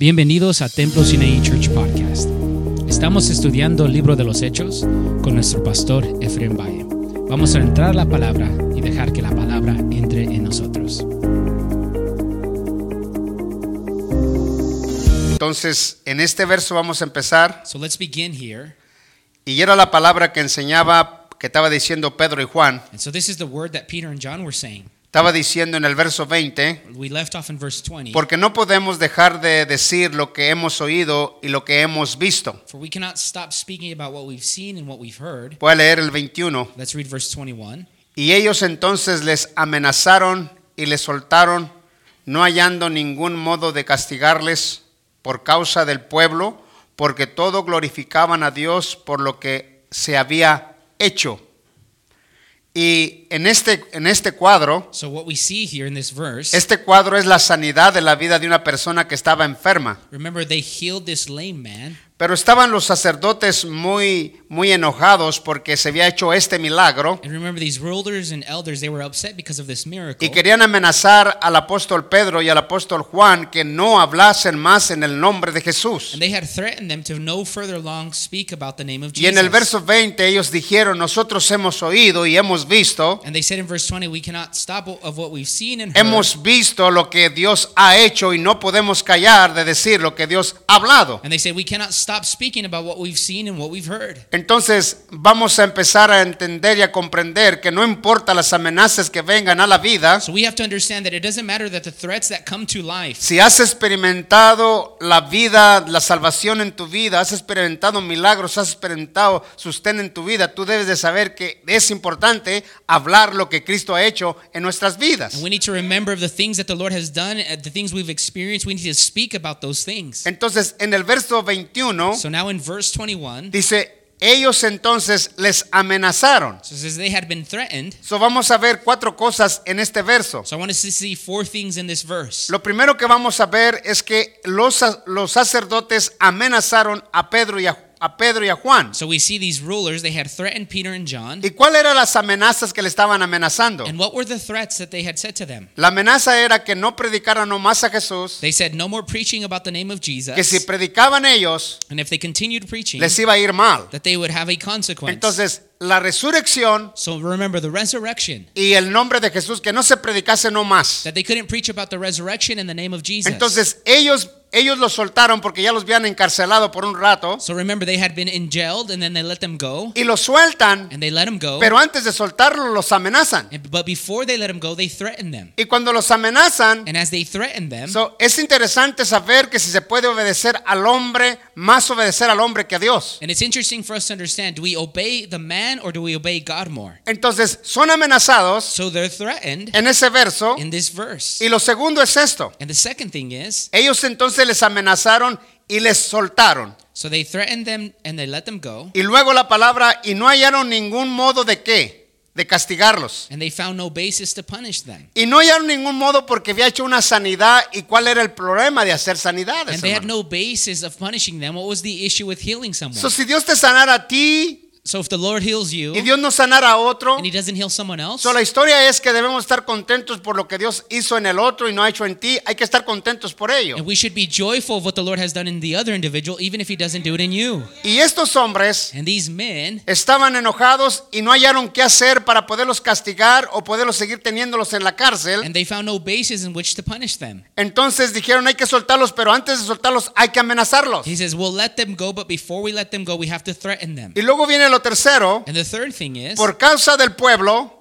Bienvenidos a Templo Sinai Church Podcast. Estamos estudiando el libro de los Hechos con nuestro pastor Efraín Valle. Vamos a entrar a la palabra y dejar que la palabra entre en nosotros. Entonces, en este verso vamos a empezar. So let's begin here. Y era la palabra que enseñaba, que estaba diciendo Pedro y Juan. And so this is the word that Peter and John were saying. Estaba diciendo en el verso 20, We left off in verse 20. porque no podemos dejar de decir lo que hemos oído y lo que hemos visto. For we cannot stop speaking about what we've seen and what we've heard. Voy a leer el 21. Let's read verse 21. Y ellos entonces les amenazaron y les soltaron, no hallando ningún modo de castigarles por causa del pueblo, porque todo glorificaban a Dios por lo que se había hecho. Y en este, en este cuadro, So what we see here in this verse, este cuadro es la sanidad de la vida de una persona que estaba enferma. remember they healed this lame man. Pero estaban los sacerdotes muy, muy enojados porque se había hecho este milagro And remember these rulers and elders, they were upset because of this miracle. y querían amenazar al apóstol Pedro y al apóstol Juan que no hablasen más en el nombre de Jesús. Y en el verso 20 ellos dijeron, nosotros hemos oído y hemos visto, and they said in verse 20, we cannot stop of what we've seen and heard. hemos visto lo que Dios ha hecho y no podemos callar de decir lo que Dios ha hablado. and they said we cannot stop speaking about what we've seen and what we've heard. Entonces vamos a empezar a entender y a comprender que no importa las amenazas que vengan a la vida, So we have to understand that it doesn't matter that the threats that come to life, si has experimentado la vida, la salvación en tu vida, has experimentado milagros, has experimentado sustén en tu vida, tú debes de saber que es importante hablar lo que Cristo ha hecho en nuestras vidas. and we need to remember the things that the Lord has done, uh, the things we've experienced. We need to speak about those things. Entonces, en el verso 21 So now in verse 21, dice, ellos entonces les amenazaron. so they had been threatened. So vamos a ver cuatro cosas en este verso. So I want us to see four things in this verse. Lo primero que vamos a ver es que los, los sacerdotes amenazaron a Pedro y a, a Pedro y a Juan. So we see these rulers, they had threatened Peter and John. ¿Y cuáles eran las amenazas que le estaban amenazando? And what were the threats that they had said to them? La amenaza era que no predicaran nomás a Jesús, They said no more preaching about the name of Jesus. que si predicaban ellos, And if they continued preaching, les iba a ir mal. that they would have a consequence. Entonces, la resurrección So remember the resurrection, y el nombre de Jesús, que no se predicase no más. that they couldn't preach about the resurrection in the name of Jesus. Entonces, ellos, ellos los soltaron porque ya los habían encarcelado por un rato so remember they had been in jailed and then they let them go y los sueltan, and they let them go. pero antes de soltarlos los amenazan. And- but before they let them go, they threatened them. Y cuando los amenazan, And as they threatened them, so, es interesante saber que si se puede obedecer al hombre, más obedecer al hombre que a Dios. and it's interesting for us to understand, do we obey the man or do we obey God more? Entonces, son amenazados So they're threatened en ese verso. in this verse. Y lo segundo es esto. And the second thing is, Ellos entonces les amenazaron y les soltaron. so they threatened them and they let them go, Y luego la palabra, y no hallaron ningún modo de qué, de castigarlos. and they found no basis to punish them. Y no hallaron ningún modo porque había hecho una sanidad. ¿Y cuál era el problema de hacer sanidades? And they had no basis of punishing them. What was the issue with healing someone? So, si Dios te sanara a ti So if the Lord heals you y Dios no sanara a otro, and he doesn't heal someone else, so, la historia es que debemos estar contentos por lo que Dios hizo en el otro y no ha hecho en ti. Hay que estar contentos por ello. and we should be joyful of what the Lord has done in the other individual, even if he doesn't do it in you. Y estos hombres And these men, estaban enojados y no hallaron qué hacer para poderlos castigar o poderlos seguir teniéndolos en la cárcel. and they found no basis in which to punish them. Entonces dijeron hay que soltarlos, pero antes de soltarlos hay que amenazarlos. He says, We'll let them go, but before we let them go, we have to threaten them. Y luego viene lo tercero, And the third thing is, por causa del pueblo,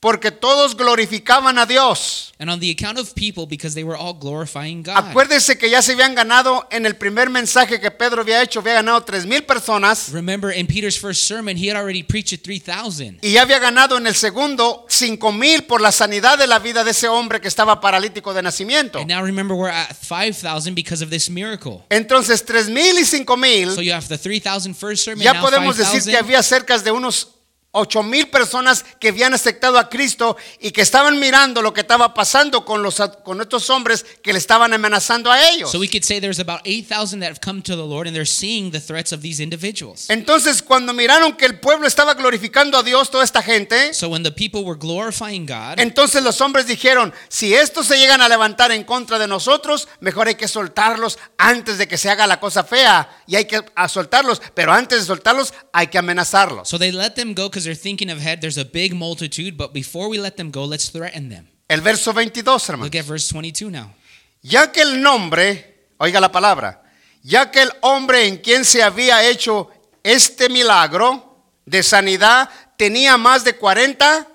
porque todos glorificaban a Dios. and on the account of people, because they were all glorifying God. Acuérdense que ya se habían ganado en el primer mensaje que Pedro había hecho, había ganado tres mil personas Remember, in Peter's first sermon, he had already preached at 3,000. y ya había ganado en el segundo cinco mil por la sanidad de la vida de ese hombre que estaba paralítico de nacimiento. And now remember, we're at 5,000 because of this miracle. Entonces tres mil y cinco mil So you have the 3,000 first sermon, ya now podemos decir 5,000. que había cerca de unos ocho mil personas que habían aceptado a Cristo y que estaban mirando lo que estaba pasando con, los, con estos hombres que le estaban amenazando a ellos. So we could say there's about 8,000 that have come to the Lord and they're seeing the threats of these individuals. Entonces, cuando miraron que el pueblo estaba glorificando a Dios, toda esta gente, So when the people were glorifying God, entonces los hombres dijeron, si estos se llegan a levantar en contra de nosotros, mejor hay que soltarlos antes de que se haga la cosa fea y hay que soltarlos, pero antes de soltarlos hay que amenazarlos. so they let them go because they're thinking ahead. There's a big multitude, but before we let them go, let's threaten them. El verso 22, hermano. Look at verse 22 now. Ya que el nombre, oiga la palabra, ya que el hombre en quien se había hecho este milagro de sanidad tenía más de 40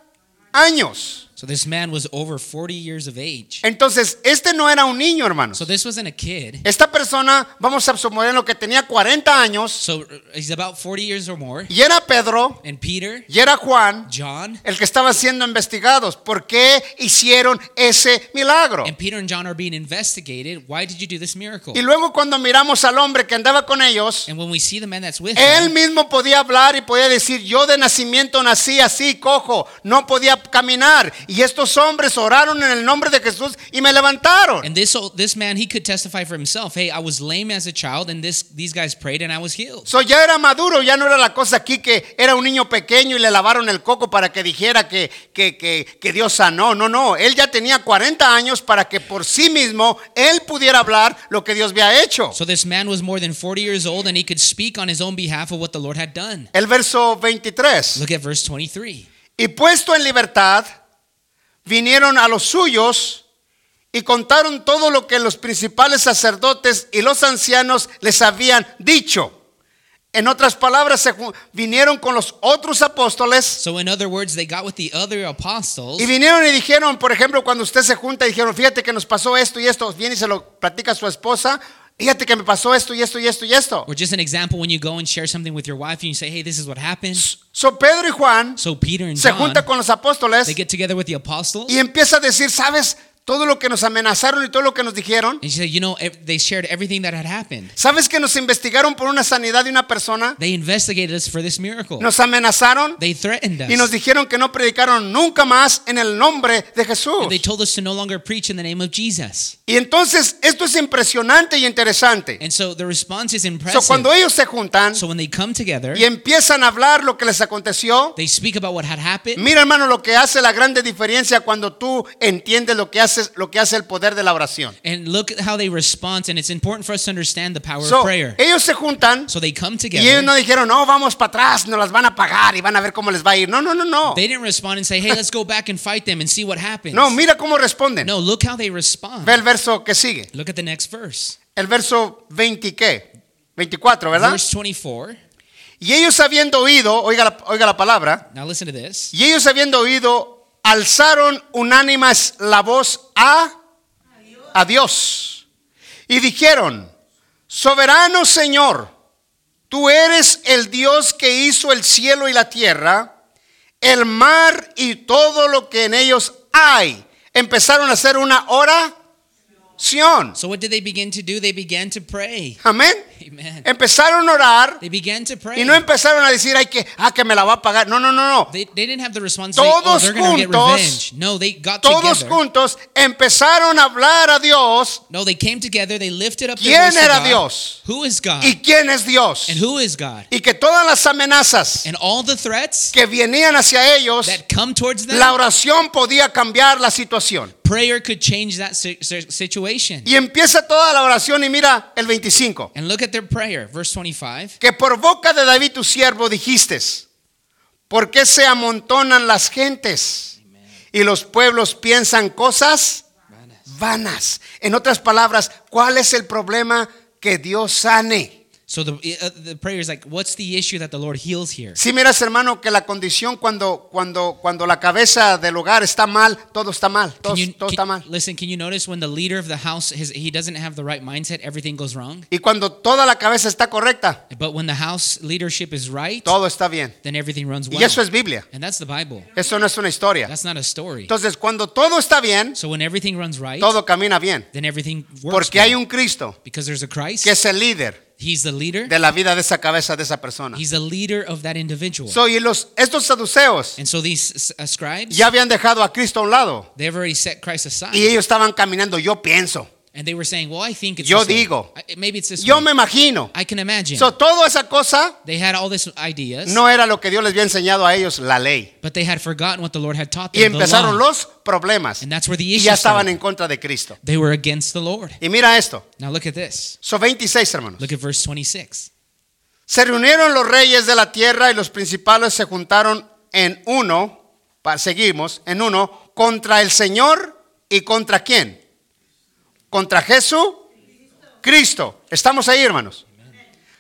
años. So this man was over 40 years of age. Entonces, este no era un niño, hermano. So this wasn't a kid. Esta persona, vamos a suponer lo que tenía 40 años, So uh, he's about 40 years or more. y era Pedro, And Peter, y era Juan, John, el que estaba siendo investigados. ¿Por qué hicieron ese milagro? and Peter and John are being investigated. Why did you do this miracle? Y luego cuando miramos al hombre que andaba con ellos, And when we see the man that's with él him, mismo podía hablar y podía decir, yo de nacimiento nací así, cojo, no podía caminar. Y estos hombres oraron en el nombre de Jesús y me levantaron. and this this man he could testify for himself. Hey, I was lame as a child, and this these guys prayed, and I was healed. So ya era maduro, ya no era la cosa aquí que era un niño pequeño y le lavaron el coco para que dijera que, que, que, que Dios sanó. No, no, él ya tenía 40 años para que por sí mismo él pudiera hablar lo que Dios había hecho. So this man was more than 40 years old, and he could speak on his own behalf of what the Lord had done. El verso 23. Look at verse 23. Y puesto en libertad, vinieron a los suyos y contaron todo lo que los principales sacerdotes y los ancianos les habían dicho. En otras palabras, se vinieron con los otros apóstoles So in other words, they got with the other apostles, y vinieron y dijeron, por ejemplo, cuando usted se junta dijeron, fíjate que nos pasó esto y esto, viene y se lo platica a su esposa, fíjate que me pasó esto y esto y esto y esto. or just an example when you go and share something with your wife, and you say, "Hey, this is what happened." So Pedro y Juan So Peter and se John, junta con los apóstoles they get together with the apostles, y empieza a decir, ¿sabes? Todo lo que nos amenazaron y todo lo que nos dijeron. and she said, "You know, they shared everything that had happened. ¿Sabes que nos investigaron por una sanidad de una persona? They investigated us for this miracle. Nos amenazaron They threatened us, y nos dijeron que no predicaron nunca más en el nombre de Jesús. and they told us to no longer preach in the name of Jesus." Y entonces esto es impresionante y interesante. And so the response is So, impressive. cuando ellos se juntan So when they come together, y empiezan a hablar lo que les aconteció, they speak about what had happened. mira hermano lo que hace la grande diferencia cuando tú entiendes lo que haces, lo que hace el poder de la oración. And look at how they respond. And it's important for us to understand the power So, of prayer. ellos se juntan So they come y ellos together. no dijeron, no, vamos para atrás, nos las van a pagar y van a ver cómo les va a ir. No, no, no, no. They didn't respond and say, hey, let's go back and fight them and see what happens. No, mira cómo responden. No, look how they respond. Ve el verso que sigue. Look at the next verse. El verso 20 qué? 24, ¿verdad? Verse 24. Y ellos habiendo oído, oiga la, oiga la palabra, Now listen to this. y ellos habiendo oído, alzaron unánimas la voz a, a Dios. Y dijeron, soberano Señor, tú eres el Dios que hizo el cielo y la tierra, el mar y todo lo que en ellos hay. Empezaron a hacer una oración. So what did they begin to do? They began to pray. Amén. Amen. Empezaron a orar They began to pray. y no empezaron a decir, ay, que, ah, que me la va a pagar. No, no, no, no. They, they didn't have the say, oh, Todos juntos. No, they got Todos together. juntos empezaron a hablar a Dios. No, they came together. They lifted up ¿Quién era God. Dios? Who is God? ¿Y quién es Dios? And who is God? Y que todas las amenazas And all the threats que venían hacia ellos, that come towards them, la oración podía cambiar la situación. prayer could change that si- si- situation. Y empieza toda la oración y mira el 25. And look at their prayer, verse 25. Que por boca de David tu siervo dijiste, ¿por qué se amontonan las gentes y los pueblos piensan cosas vanas? En otras palabras, ¿cuál es el problema que Dios sane? So the, uh, the prayer is like, what's the issue that the Lord heals here? Si miras, hermano, que la condición cuando, cuando, cuando la cabeza del hogar está mal, todo está mal, todo, Can you, todo can- está mal. listen, can you notice when the leader of the house, his, he doesn't have the right mindset, everything goes wrong? Y cuando toda la cabeza está correcta, But when the house leadership is right, todo está bien. then everything runs well. Y eso es Biblia. And that's the Bible. Eso no es una historia. That's not a story. Entonces, cuando todo está bien, So when everything runs right, todo camina bien. then everything works Porque well. hay un Cristo because there's a Christ. que es el líder, He's the leader. de la vida de esa cabeza de esa persona. He's the leader of that individual. So, y los, estos saduceos and so these uh, scribes, ya habían dejado a Cristo a un lado they've already set Christ aside. y ellos estaban caminando, yo pienso, and they were saying, well, I think it's Yo digo. I- Maybe it's this yo way. me imagino. I can imagine. So, toda esa cosa they had all these ideas, no era lo que Dios les había enseñado a ellos, la ley. but they had forgotten what the Lord had taught Y them. the empezaron los problemas. And that's where the Y issues ya estaban started. en contra de Cristo. They were against the Lord. Y mira esto. Now look at this. So 26, hermanos. Look at verse 26. Se reunieron los reyes de la tierra y los principales se juntaron en uno, seguimos, en uno, contra el Señor y contra quién? Contra Jesús, Cristo. Estamos ahí, hermanos.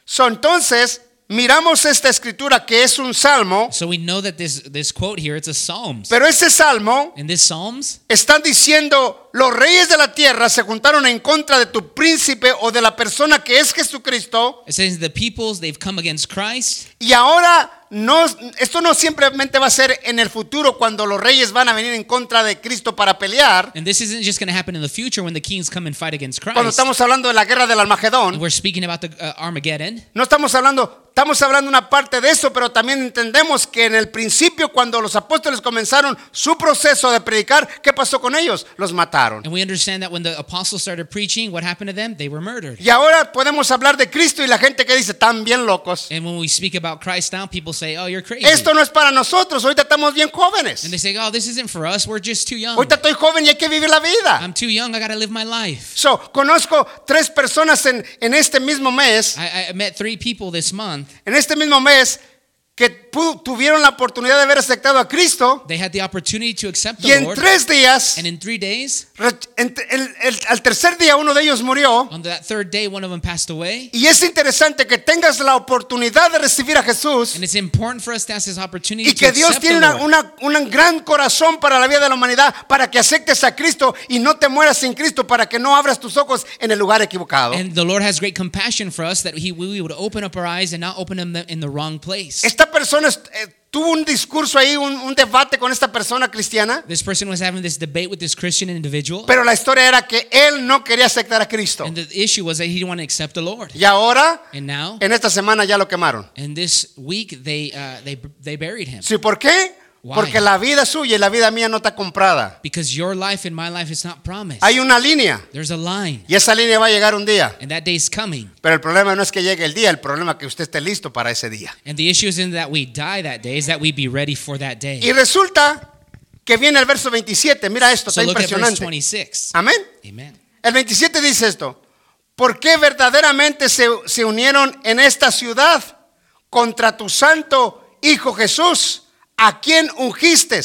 So, entonces, miramos esta escritura que es un salmo, So we know that this this quote here, it's a Psalms. pero ese salmo this Psalms, están diciendo, los reyes de la tierra se juntaron en contra de tu príncipe o de la persona que es Jesucristo. it says the peoples they've come against Christ. Y ahora no, esto no simplemente va a ser en el futuro cuando los reyes van a venir en contra de Cristo para pelear. And this isn't just going to happen in the future when the kings come and fight against Cuando estamos hablando de la guerra del Armagedón, We're speaking about the uh, Armageddon. no estamos hablando, estamos hablando una parte de eso, pero también entendemos que en el principio cuando los apóstoles comenzaron su proceso de predicar, ¿qué pasó con ellos? Los mataron. And we understand that when the apostles started preaching, what happened to them? They were murdered. Y ahora podemos hablar de Cristo y la gente que dice, están bien locos. And when we speak about Christ now, people say, "Oh, you're crazy." Esto no es para nosotros, ahorita estamos bien jóvenes. and they say, "Oh, this isn't for us. We're just too young. Ahorita estoy joven y hay que vivir la vida. I'm too young. I got to live my life." So, conozco tres personas en, en este mismo mes, I, I met three people this month. En este mismo mes, que tuvieron la oportunidad de haber aceptado a Cristo They had the opportunity to accept y the en Lord, tres días, and in three days, re- en- el- el- al tercer día uno de ellos murió. on that third day, one of them passed away. Y es interesante que tengas la oportunidad de recibir a Jesús And it's important for us to have this opportunity y que Dios tiene una, una- un gran corazón para la vida de la humanidad, para que aceptes a Cristo y no te mueras sin Cristo, para que no abras tus ojos en el lugar equivocado. And the Lord has great compassion for us that he, we would open up our eyes and not open them in the wrong place. Esta persona eh, tuvo un discurso ahí, un, un debate con esta persona cristiana, This person was having this debate with this Christian individual, pero la historia era que él no quería aceptar a Cristo. and the issue was that he didn't want to accept the Lord. Y ahora, And now, en esta semana ya lo quemaron. and this week, they uh, they they buried him ¿Sí? ¿Por qué? Why? Porque la vida suya y la vida mía no está comprada. because your life and my life is not promised. Hay una línea There's a line, y esa línea va a llegar un día. and that day's coming. Pero el problema no es que llegue el día, el problema es que usted esté listo para ese día. And the issue isn't that we die that day; is that we be ready for that day. Y resulta que viene el verso 27. Mira esto, So está impresionante. 26. Amén. Amen. El 27 dice esto. ¿Por qué verdaderamente se, se unieron en esta ciudad contra tu santo Hijo Jesús, a quien ungiste,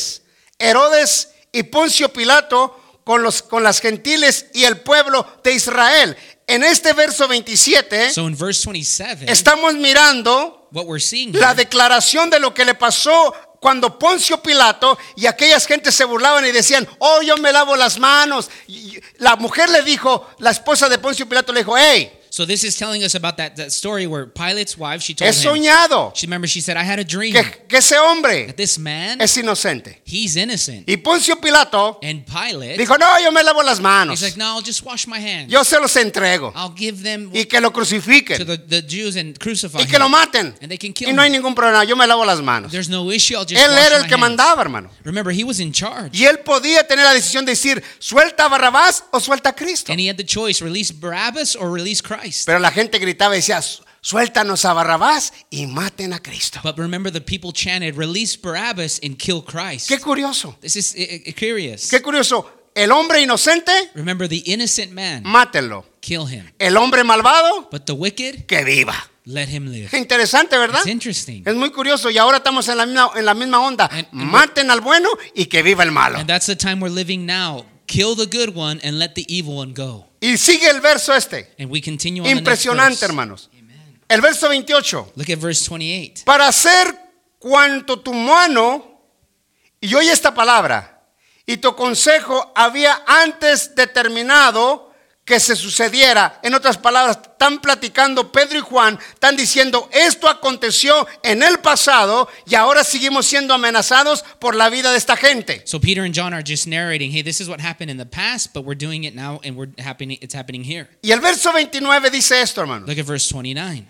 Herodes y Poncio Pilato, con, los, con las gentiles y el pueblo de Israel? En este verso 27 So in verse 27, estamos mirando what we're seeing la declaración de lo que le pasó cuando Poncio Pilato y aquellas gentes se burlaban y decían, oh, yo me lavo las manos. Y la mujer le dijo, la esposa de Poncio Pilato le dijo, hey, So this is telling us about that, that story where Pilate's wife, she told he him, soñado she remember she said, I had a dream que, que ese hombre that this man, es inocente. he's innocent. Y Poncio Pilato And Pilate, dijo, no, yo me lavo las manos. he's like, no, I'll just wash my hands. Yo se los entrego. I'll give them Y que lo to crucifiquen. the, the Jews and crucify Y que lo him. maten. And they can kill Y no hay him. ningún problema, yo me lavo las manos. There's no issue, I'll just Él wash era el my que hands. mandaba, hermano. Remember, he was in charge. Y él podía tener la decisión de decir, suelta a Barrabás o suelta a Cristo. And he had the choice, release Barabbas or release Christ. Pero la gente gritaba y decía, suéltanos a Barrabás y maten a Cristo. But remember, the people chanted, release Barabbas and kill Christ. Qué curioso, This is uh, uh, curious. qué curioso. El hombre inocente, Remember, the innocent man, mátenlo. kill him. El hombre malvado, But the wicked, que viva. let him live. Qué interesante, ¿verdad? It's interesting. Es muy curioso y ahora estamos en la misma, en la misma onda. And- and- Maten al bueno y que viva el malo. And that's the time we're living now. Kill the good one and let the evil one go. Y sigue el verso este. And we continue on the next Impresionante, verse. hermanos. El verso 28. Look at verse 28. Para hacer cuanto tu mano, y oye esta palabra, y tu consejo había antes determinado que se sucediera. En otras palabras, están platicando Pedro y Juan, están diciendo, esto aconteció en el pasado y ahora seguimos siendo amenazados por la vida de esta gente. So Peter and John are just narrating, hey, this is what happened in the past, but we're doing it now and we're happening it's happening here. Y el verso 29 dice esto, hermano. Look at verse 29.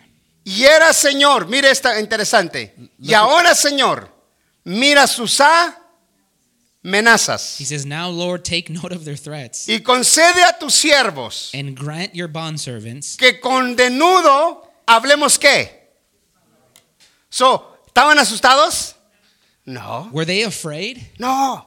Y era Señor, mire esta interesante. Y ahora Señor, mira sus amenazas He says, "Now Lord, take note of their threats y concede a tus siervos and grant your bondservants que con denudo hablemos qué. So, ¿estaban asustados? No, Were they afraid? no,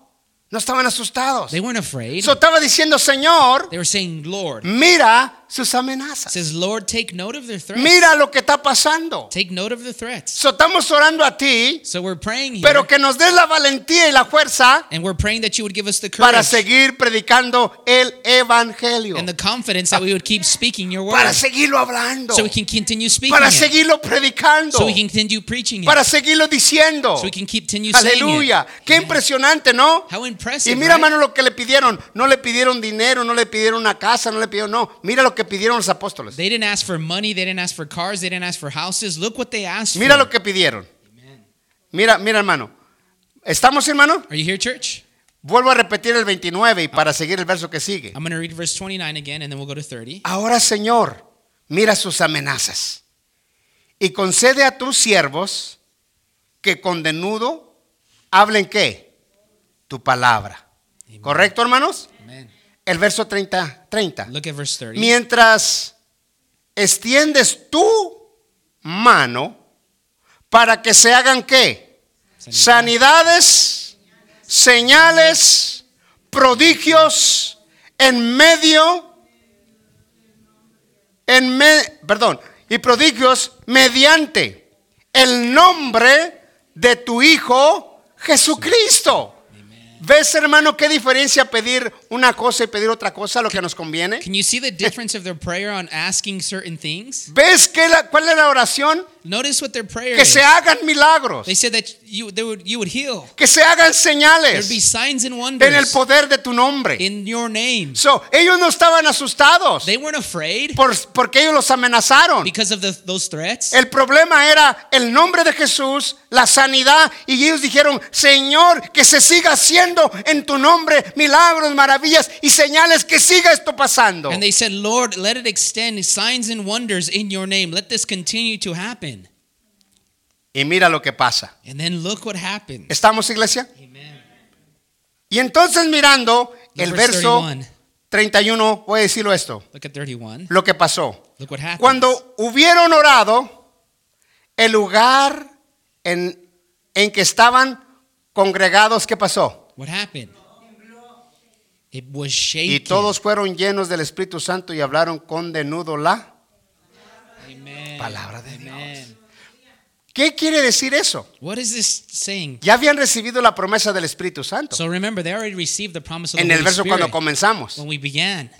no estaban asustados. They weren't afraid. So, estaba diciendo, Señor, They were saying, "Lord." mira sus It amenazas. says, "Lord, take note of their threats. Mira lo que está pasando. Take note of the threats." So, estamos orando a ti, So we're praying here pero que nos des la valentía y la fuerza and we're praying that you would give us the para courage seguir predicando el evangelio. and the confidence that we would keep speaking your word Para seguirlo hablando. so we can continue speaking Para it. seguirlo predicando. so we can continue preaching it Para seguirlo diciendo. so we can continue saying it. Aleluya. Qué impresionante, ¿no? How Y impressive, mira, right? hermano, lo que le pidieron. No le pidieron dinero, no le pidieron una casa, no le pidieron, no. Mira lo que pidieron los apóstoles. They didn't ask for money, they didn't ask for cars, they didn't ask for houses. Look what they asked Mira for. lo que pidieron. Mira, mira, hermano. ¿Estamos, hermano? Are you here, church? Vuelvo a repetir el 29 y para seguir el verso que sigue. I'm going to read verse 29 again and then we'll go to 30. Ahora, Señor, mira sus amenazas y concede a tus siervos que con denudo hablen qué? Tu palabra. ¿Correcto, hermanos? El verso 30, 30. Look at verse 30. Mientras extiendes tu mano para que se hagan qué? Sanidades, señales, prodigios en medio en me- perdón, y prodigios mediante el nombre de tu hijo Jesucristo. ¿Ves, hermano, qué diferencia pedir una cosa y pedir otra cosa, lo que nos conviene? Can you see the difference of their prayer on asking certain things? ¿Ves qué la- cuál es la oración? Notice what their prayer Que is. se hagan milagros, They said that you, they would, you would heal. que se hagan There'd be señales signs and en el wonders poder de tu nombre. in your name. So, ellos no estaban asustados They weren't afraid por- porque ellos los amenazaron. because of the, those threats. El problema era el nombre de Jesús, la sanidad, y ellos dijeron, Señor, que se siga haciendo en tu nombre milagros, maravillas y señales, que siga esto pasando. And they said, Lord, let it extend signs and wonders in your name. Let this continue to happen. Y mira lo que pasa. And then look what happened. ¿Estamos, iglesia? Amen. Y entonces mirando el verso 31. 31, voy a decirlo esto, Look at 31. lo que pasó. Look what. Cuando hubieron orado, el lugar en, en que estaban congregados, ¿qué pasó? What happened? It was Y shaken. todos fueron llenos del Espíritu Santo y hablaron con denudo la Amen. palabra de Dios. ¿Qué quiere decir eso? What is this saying? Ya habían recibido la promesa del Espíritu Santo So remember, they already received the promise of the en el Holy verso cuando Spirit comenzamos. when we began.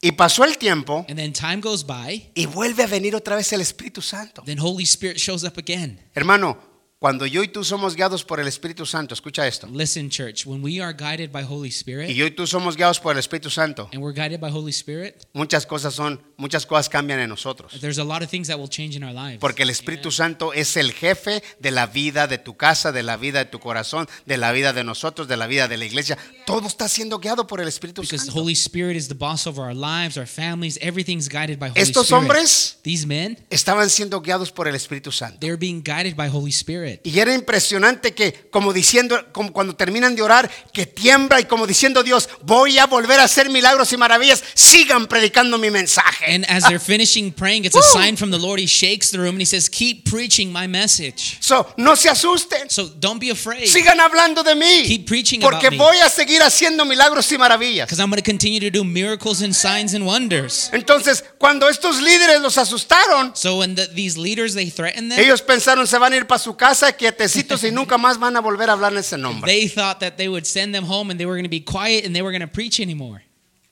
Y pasó el tiempo And then time goes by, y vuelve a venir otra vez el Espíritu Santo. then Holy Spirit shows up again. Hermano, cuando yo y tú somos guiados por el Espíritu Santo, escucha esto. Listen, church, when we are guided by Holy Y Spirit yo y tú somos guiados por el Espíritu Santo, and we're guided by Holy Spirit, muchas cosas son, muchas cosas cambian en nosotros. there's a lot of things that will change in our lives. Porque el Espíritu Santo es el jefe de la vida de tu casa, de la vida de tu corazón, de la vida de nosotros, de la vida de la iglesia. Todo está siendo guiado por el Espíritu Because the Santo. Holy Spirit is the boss over our lives, our families, everything's guided by Holy Estos Spirit. hombres These men, estaban siendo guiados por el Espíritu Santo. they're being guided by Holy Spirit. Y era impresionante que, como diciendo, como cuando terminan de orar, que tiembla y como diciendo Dios, voy a volver a hacer milagros y maravillas, sigan predicando mi mensaje. And as they're finishing praying, it's a sign from the Lord. He shakes the room and he says, Keep preaching my message. So, no se asusten, So don't be afraid. sigan hablando de mí, Keep preaching porque about me. voy a seguir haciendo milagros y maravillas. Because I'm going to continue to do miracles and signs and wonders. Entonces, cuando estos líderes los asustaron, So when the, these leaders, they threaten them, ellos pensaron se van a ir para su casa quietecitos y nunca más van a volver a hablar en ese nombre. they thought that they would send them home and they were going to be quiet and they were going to preach anymore.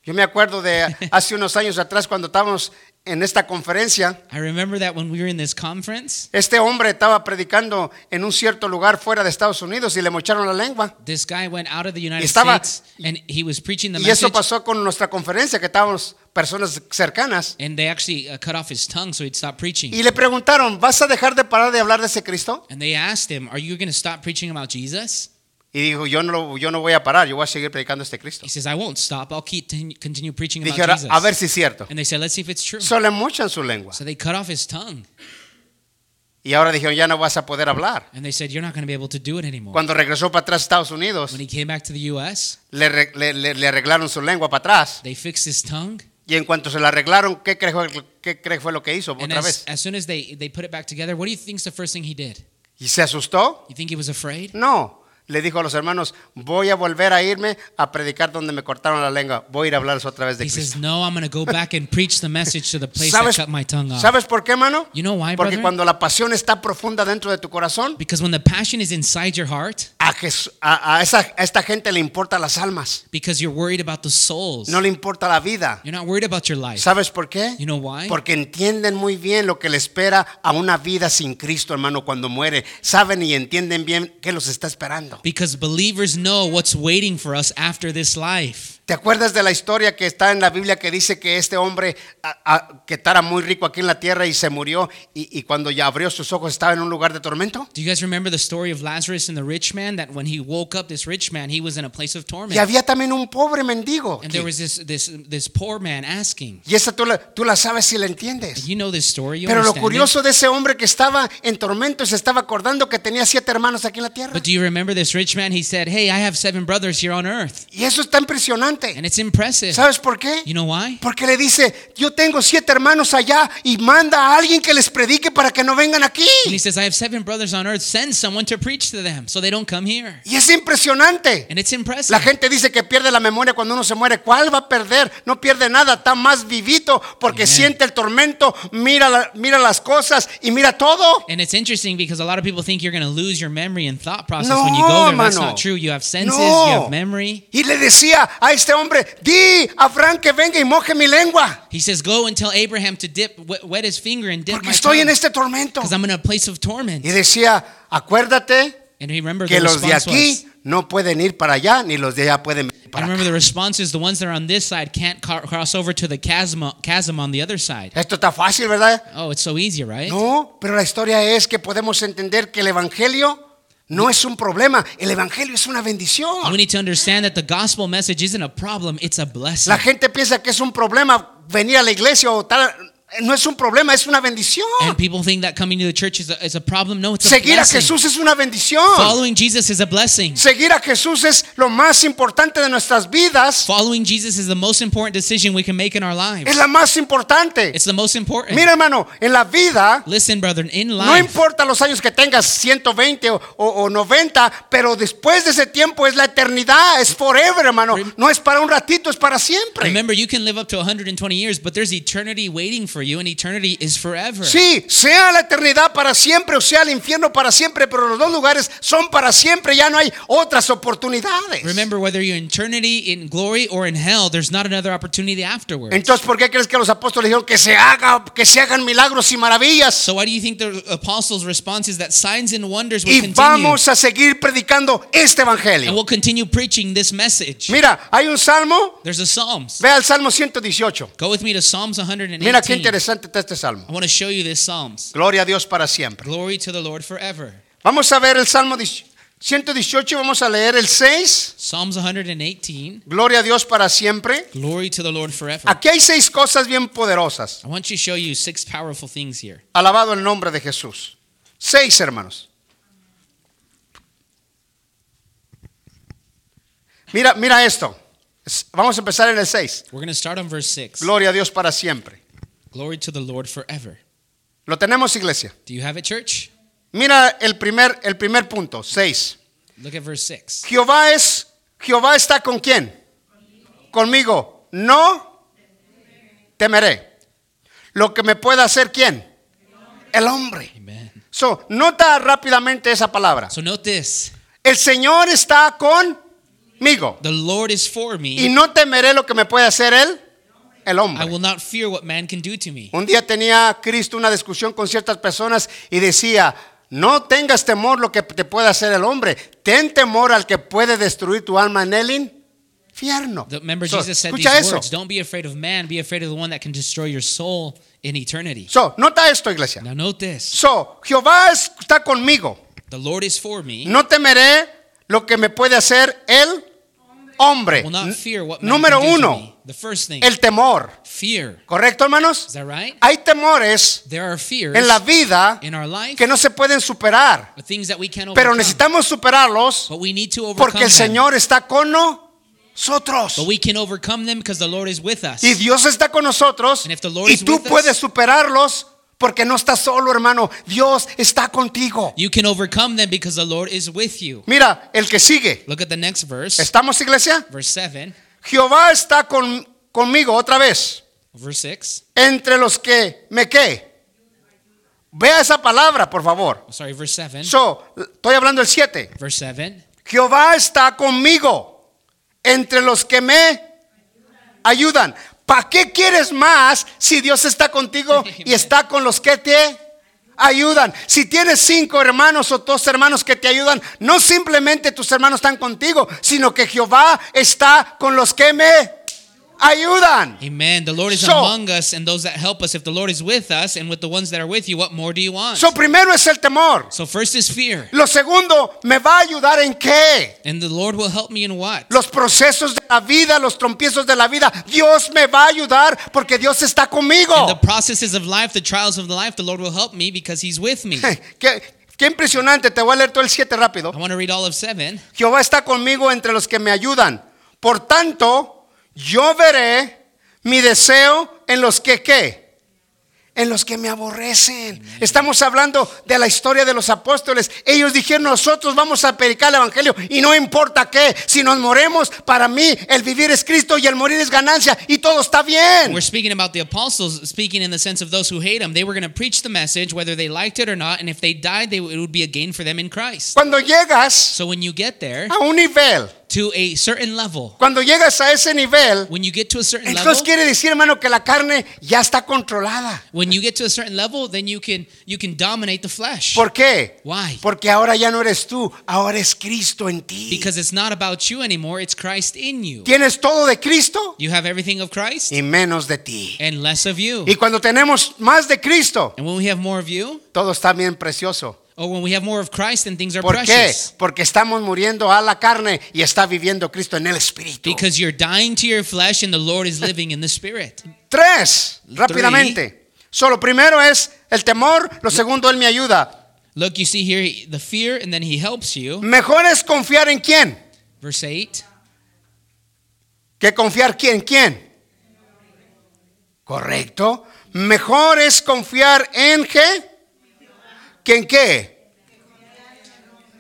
Yo me acuerdo de hace unos años atrás cuando estábamos en esta conferencia, I remember that when we were in this conference, este hombre estaba predicando en un cierto lugar fuera de Estados Unidos y le mocharon la lengua. this guy went out of the United estaba- States and he was preaching the Y eso message. pasó con nuestra conferencia, que estábamos personas cercanas. And they actually uh, cut off his tongue so he'd stop preaching. Y le preguntaron, ¿vas a dejar de parar de hablar de ese Cristo? And they asked him, Are you going to stop preaching about Jesus? Y dijo, yo no, yo no voy a parar, yo voy a seguir predicando este Cristo. He says, I won't stop. I'll keep continue preaching about "Ahora, Jesus. a ver si es cierto. And they said, Let's see if it's true. Solo le mochan su lengua. So they cut off his tongue. Y ahora dijeron, ya no vas a poder hablar. And they said, You're not going to be able to do it anymore. Cuando regresó para atrás a Estados Unidos, When he came back to the U.S., le, le- le- le arreglaron su lengua para atrás. they fixed his tongue. Y en cuanto se la arreglaron, ¿qué cree, fue- qué cree fue lo que hizo And otra as, vez? as soon as they, they put it back together, what do you think's the first thing he did? ¿Y se asustó? You think he was afraid? No. Le dijo a los hermanos, voy a volver a irme a predicar donde me cortaron la lengua. Voy a ir a hablarles otra vez de He says, Cristo. No, I'm going to go back and preach the message to the place that ¿Sabes, cut my tongue off. ¿Sabes por qué, hermano? You know why, Porque brother? cuando la pasión está profunda dentro de tu corazón, Because when the passion is inside your heart, a, Jes- a- a esa- a esta gente le importa las almas, because you're worried about the souls, no le importa la vida. you're not worried about your life. ¿Sabes por qué? You know why? Porque entienden muy bien lo que le espera a una vida sin Cristo, hermano, cuando muere. Saben y entienden bien qué los está esperando. Because believers know what's waiting for us after this life. ¿Te acuerdas de la historia que está en la Biblia que dice que este hombre a- a- que era muy rico aquí en la tierra y se murió y, y cuando ya abrió sus ojos estaba en un lugar de tormento? Do you guys remember the story of Lazarus and the rich man? That when he woke up, this rich man, he was in a place of Y torment. había también un pobre mendigo. And there was this, this, this poor man asking. Y esa tú la, tú la sabes si la entiendes. You know this story. You Pero lo understand it? curioso de ese hombre que estaba en tormento y se estaba acordando que tenía siete hermanos aquí en la tierra. But do you remember this rich man? He said, Hey, I have seven brothers here on earth. Y eso está impresionante. And it's impressive. ¿Sabes por qué? You know why? Porque le dice, yo tengo siete hermanos allá y manda a alguien que les predique para que no vengan aquí. And he says, I have seven brothers on earth. Send someone to preach to them so they don't come here. Y es impresionante. And it's impressive. La gente dice que pierde la memoria cuando uno se muere. ¿Cuál va a perder? No pierde nada, está más vivito porque Amen. siente el tormento, mira, la- mira las cosas y mira todo. And it's interesting because a lot of people think you're going to lose your memory and thought process No, when you go there. That's mano. not true. You have senses, No. you have memory. Y le decía a este hombre, di a Frank que venga y moje mi lengua, He says, Go and tell Abraham to dip, wet, his finger and dip porque my estoy en este tormento. because I'm in a place of torment. Y decía, acuérdate And remember que the los de response was, aquí no pueden ir para allá, ni los de allá pueden venir I para remember acá. the response is the ones that are on this side can't cross over to the chasm, chasm on the other side. Esto está fácil, ¿verdad? Oh, it's so easy, right? No, pero la historia es que podemos entender que el Evangelio no es un problema, el Evangelio es una bendición. need to understand that the gospel message isn't a problem, it's a blessing. La gente piensa que es un problema venir a la iglesia o tal. No es un problema, es una bendición. And people think that coming to the church is a, is a problem. No, it's a Seguir a blessing. Jesús es una bendición. Following Jesus is a blessing. Seguir a Jesús es lo más importante de nuestras vidas. Following Jesus is the most important decision we can make in our lives. Es la más importante. It's the most important. Mira, hermano, en la vida Listen, brother, in No life, importa los años que tengas, 120 o, o- o 90, pero después de ese tiempo es la eternidad, es forever, hermano. No es para un ratito, es para siempre. remember you can live up to 120 years, but there's eternity waiting for you, and eternity is forever. Sí, sea la eternidad para siempre o sea el infierno para siempre, pero los dos lugares son para siempre, ya no hay otras oportunidades. Remember, whether you're in eternity, in glory, or in hell, there's not another opportunity afterwards. Entonces, ¿por qué crees que los apóstoles dijeron que se haga, que se hagan milagros y maravillas? so why do you think the apostles' response is that signs and wonders will Y continue, vamos a seguir predicando este and evangelio. we'll continue preaching this message? Mira, hay un salmo, There's a Psalms. ve al salmo 118. Go with me to Psalms 118. Mira qué interesante está este salmo. I want to show you this Psalms. Gloria a Dios para siempre. Glory to the Lord forever. Vamos a ver el Salmo 118, vamos a leer el 6. Psalms 118. Gloria a Dios para siempre. Glory to the Lord forever. Aquí hay seis cosas bien poderosas. I want to show you six powerful things here. Alabado el nombre de Jesús. Seis, hermanos. Mira, mira esto. Es- Vamos a empezar en el 6. We're going to start on verse 6. Gloria a Dios para siempre. Glory to the Lord forever. Lo tenemos, iglesia. Do you have it, church? Mira el primer, el primer punto, 6. Look at verse 6. Jehová es, Jehová está con quién? Conmigo. No temeré. Lo que me pueda hacer quién? El hombre. Amen. So, nota rápidamente esa palabra. So note this. El Señor está conmigo. The Lord is for Y me, no temeré lo que me puede hacer él. El I hombre. will not fear what man can do to me. Un día tenía Cristo una discusión con ciertas personas y decía, no tengas temor lo que te puede hacer el hombre, ten temor al que puede destruir tu alma en el infierno. The- Remember, So, Jesus said escucha these eso. words Don't be afraid of man, be afraid of the one that can destroy your soul in eternity. So, nota esto, iglesia. Now, note this So, Jehová es- está conmigo. the Lord is for me. No temeré lo que me puede hacer el hombre. I man Número can do to uno, me. The first thing, el temor. fear. ¿Correcto, hermanos? Is that right? Hay temores There are fears en la vida in our life, que no se pueden superar, that we pero necesitamos superarlos But we need to overcome porque el them. Señor está con nosotros. But we can overcome them because the Lord is with us. Y Dios está con nosotros And if the Lord y is tú with us- puedes superarlos porque no estás solo, hermano. Dios está contigo. You can overcome them because the Lord is with you. Mira, el que sigue. Look at the next verse, ¿Estamos, iglesia? verse 7, Jehová está con, conmigo otra vez. verse 6. Entre los que me qué. Vea esa palabra, por favor. Oh, sorry, verse 7. So, estoy hablando el 7. verse 7. Jehová está conmigo entre los que me ayudan. ¿Para qué quieres más si Dios está contigo y está con los que te ayudan? Si tienes cinco hermanos o dos hermanos que te ayudan, no simplemente tus hermanos están contigo, sino que Jehová está con los que me ayudan. Amen. The Lord is So- among us and those that help us. If the Lord is with us and with the ones that are with you, what more do you want? So primero es el temor. So first is fear. Lo segundo, ¿me va a ayudar en qué? And the Lord will help me in what? Los procesos de la vida, los trompiezos de la vida, Dios me va a ayudar porque Dios está conmigo. In the processes of life, the trials of the life, the Lord will help me because He's with me. Qué, qué impresionante, te voy a leer todo el 7 rápido. I want to read all of 7. Jehová está conmigo entre los que me ayudan. Por tanto, yo veré mi deseo en los que qué? En los que me aborrecen. Estamos hablando de la historia de los apóstoles. Ellos dijeron, nosotros vamos a predicar el Evangelio y no importa qué, si nos moremos, para mí el vivir es Cristo y el morir es ganancia y todo está bien. We're speaking about the apostles, speaking in the sense of those who hate Him. They were going to preach the message, whether they liked it or not, and if they died, they, it would be a gain for them in Christ. Cuando llegas So when you get there a un nivel, to a certain level, cuando llegas a ese nivel, when you get to a certain level, quiere decir, hermano, que la carne ya está controlada. when you get to a certain level, then you can you can dominate the flesh. ¿Por qué? Why? Porque ahora ya no eres tú, ahora es Cristo en ti. Because it's not about you anymore, it's Christ in you. Tienes todo de Cristo You have everything of Christ y menos de ti. and less of you. Y cuando tenemos más de Cristo, And when we have more of you, todo está bien precioso. Or when we have more of Christ, then things are ¿Por qué? precious. Porque estamos muriendo a la carne y está viviendo Cristo en el Espíritu. Because you're dying to your flesh and the Lord is living in the Spirit. Tres, rápidamente. Solo primero es el temor, lo segundo Él me ayuda. Look, you see here he- the fear, and then he helps you. Mejor es confiar en quién Verse 8. que confiar quién, quién. Correcto. Mejor es confiar en qué que en qué.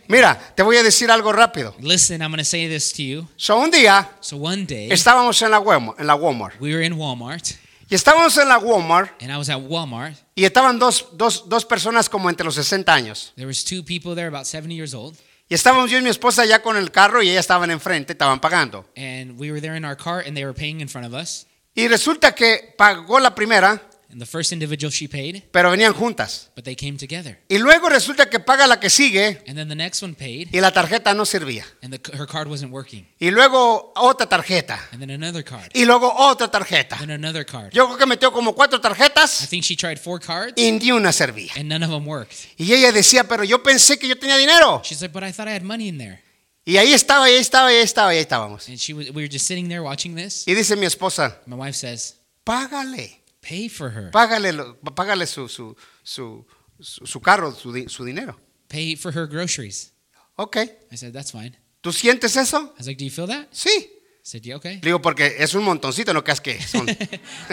Mira, te voy a decir algo rápido. Listen, I'm going to say this to you. So, un día So one day, estábamos en la Walmart, en la Walmart we were in Walmart, y estábamos en la Walmart and I was at Walmart. y estaban dos, dos, dos personas como entre los 60 años. There was two people there, about 70 years old, Y estábamos yo y mi esposa ya con el carro y ellas estaban enfrente, estaban pagando. and we were there in our car, and they were paying in front of us. Y resulta que pagó la primera, And the first individual she paid, pero venían juntas. but they came together. Y luego resulta que paga la que sigue And then the next one paid, y la tarjeta no servía. and the, her card wasn't working. Y luego otra tarjeta. And then another card, Y luego otra tarjeta. then another card. Yo creo que metió como cuatro I tarjetas think she tried four cards, y ni una servía. and none of them worked. Y ella decía, pero yo pensé que yo tenía dinero. She's like, but I thought I had money in there. Y ahí estaba, y ahí estaba, y ahí estaba, y ahí estábamos. And she was, we were just sitting there watching this. Y dice mi esposa, My wife says, págale, pay for her. págale, lo- págale su, su, su, su, carro, su, su dinero. Pay for her groceries. Ok, I said, that's fine. ¿tú sientes eso? I was like, do you feel that? Sí. I said, yeah, okay. Digo, porque es un montoncito, no creas que son. I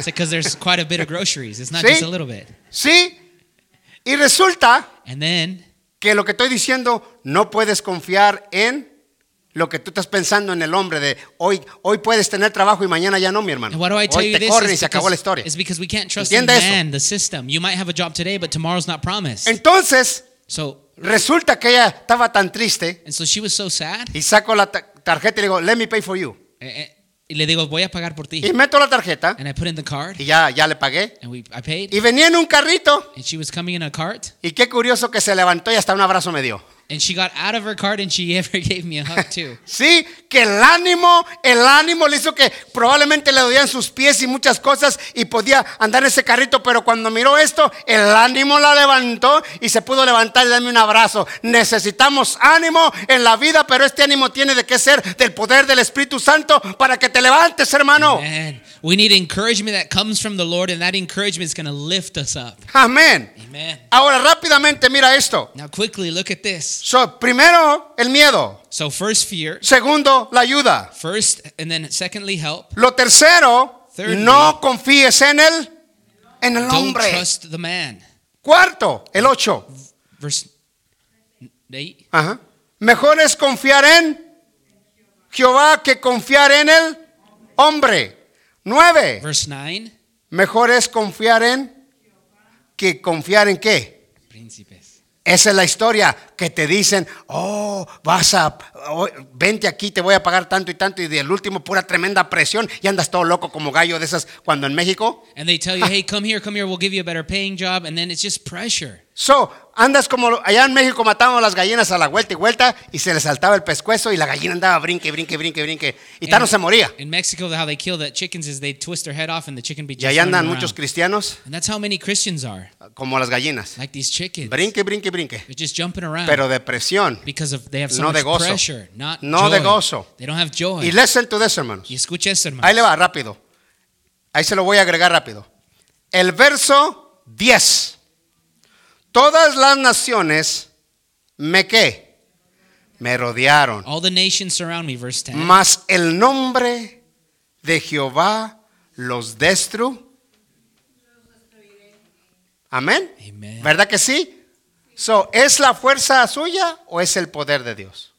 said, because there's quite a bit of groceries. It's not Sí. just a little bit. Sí. Y resulta And then que lo que estoy diciendo, no puedes confiar en lo que tú estás pensando en el hombre de hoy, hoy puedes tener trabajo y mañana ya no, mi hermano. And why do I tell Hoy you te this? corren y Is se acabó la historia. is because we can't trust Entiende man, the system. You might have a job today, but tomorrow's not promised. Entonces, So, resulta que ella estaba tan triste and so she was so sad. y saco la ta- tarjeta y le digo, let me pay for you. A- a- Y le digo, voy a pagar por ti. Y meto la tarjeta And I put in the card, y ya, ya le pagué. and we, I paid. Y venía en un carrito. And she was coming in a cart, Y qué curioso que se levantó y hasta un abrazo me dio. And she got out of her cart, and she ever gave me a hug too. Sí, que el ánimo, el ánimo le hizo que probablemente le dolían sus pies y muchas cosas y podía andar en ese carrito, pero cuando miró esto, el ánimo la levantó y se pudo levantar y darme un abrazo. Necesitamos ánimo en la vida, pero este ánimo tiene de que ser del poder del Espíritu Santo para que te levantes, hermano. Man, we need encouragement that comes from the Lord, and that encouragement is going to lift us up. Amén. Amen. Ahora rápidamente mira esto. Now, quickly look at this. So, primero, el miedo. So, first, fear. Segundo, la ayuda. First, and then secondly, help. Lo tercero, Thirdly, no confíes en el, en el Don't hombre. trust the man. Cuarto, el ocho. Verse 8. Ajá. Mejor es confiar en Jehová que confiar en el hombre. Nueve. Verse 9. Mejor es confiar en que confiar en qué. Esa es la historia que te dicen, oh, vas a, oh, vente aquí, te voy a pagar tanto y tanto, y del último pura tremenda presión, y andas todo loco como gallo de esas cuando en México. And they tell you, hey, come here, come here, we'll give you a better paying job. And then it's just pressure. So, andas como allá en México matábamos las gallinas a la vuelta y vuelta y se le saltaba el pescuezo y la gallina andaba brinque, brinque, brinque, brinque y tal no se moría. In Mexico, how they kill the chickens is they twist their head off and the chicken be Y just allá running andan around. muchos cristianos And that's how many Christians are, como las gallinas. like these chickens. Brinque, brinque, brinque. They're just jumping around Pero de presión. because of they have so no much de gozo. pressure, not No joy. de gozo. They don't have joy. Y listen to this, hermanos. y escucha esto, hermano. Ahí le va, rápido. Ahí se lo voy a agregar rápido. El verso 10. Todas las naciones me qué? Me rodearon. All the nations surround me, verse 10. Mas el nombre de Jehová los destru. Amén. Amen. ¿Verdad que sí? So, ¿Es la fuerza suya o es el poder de Dios?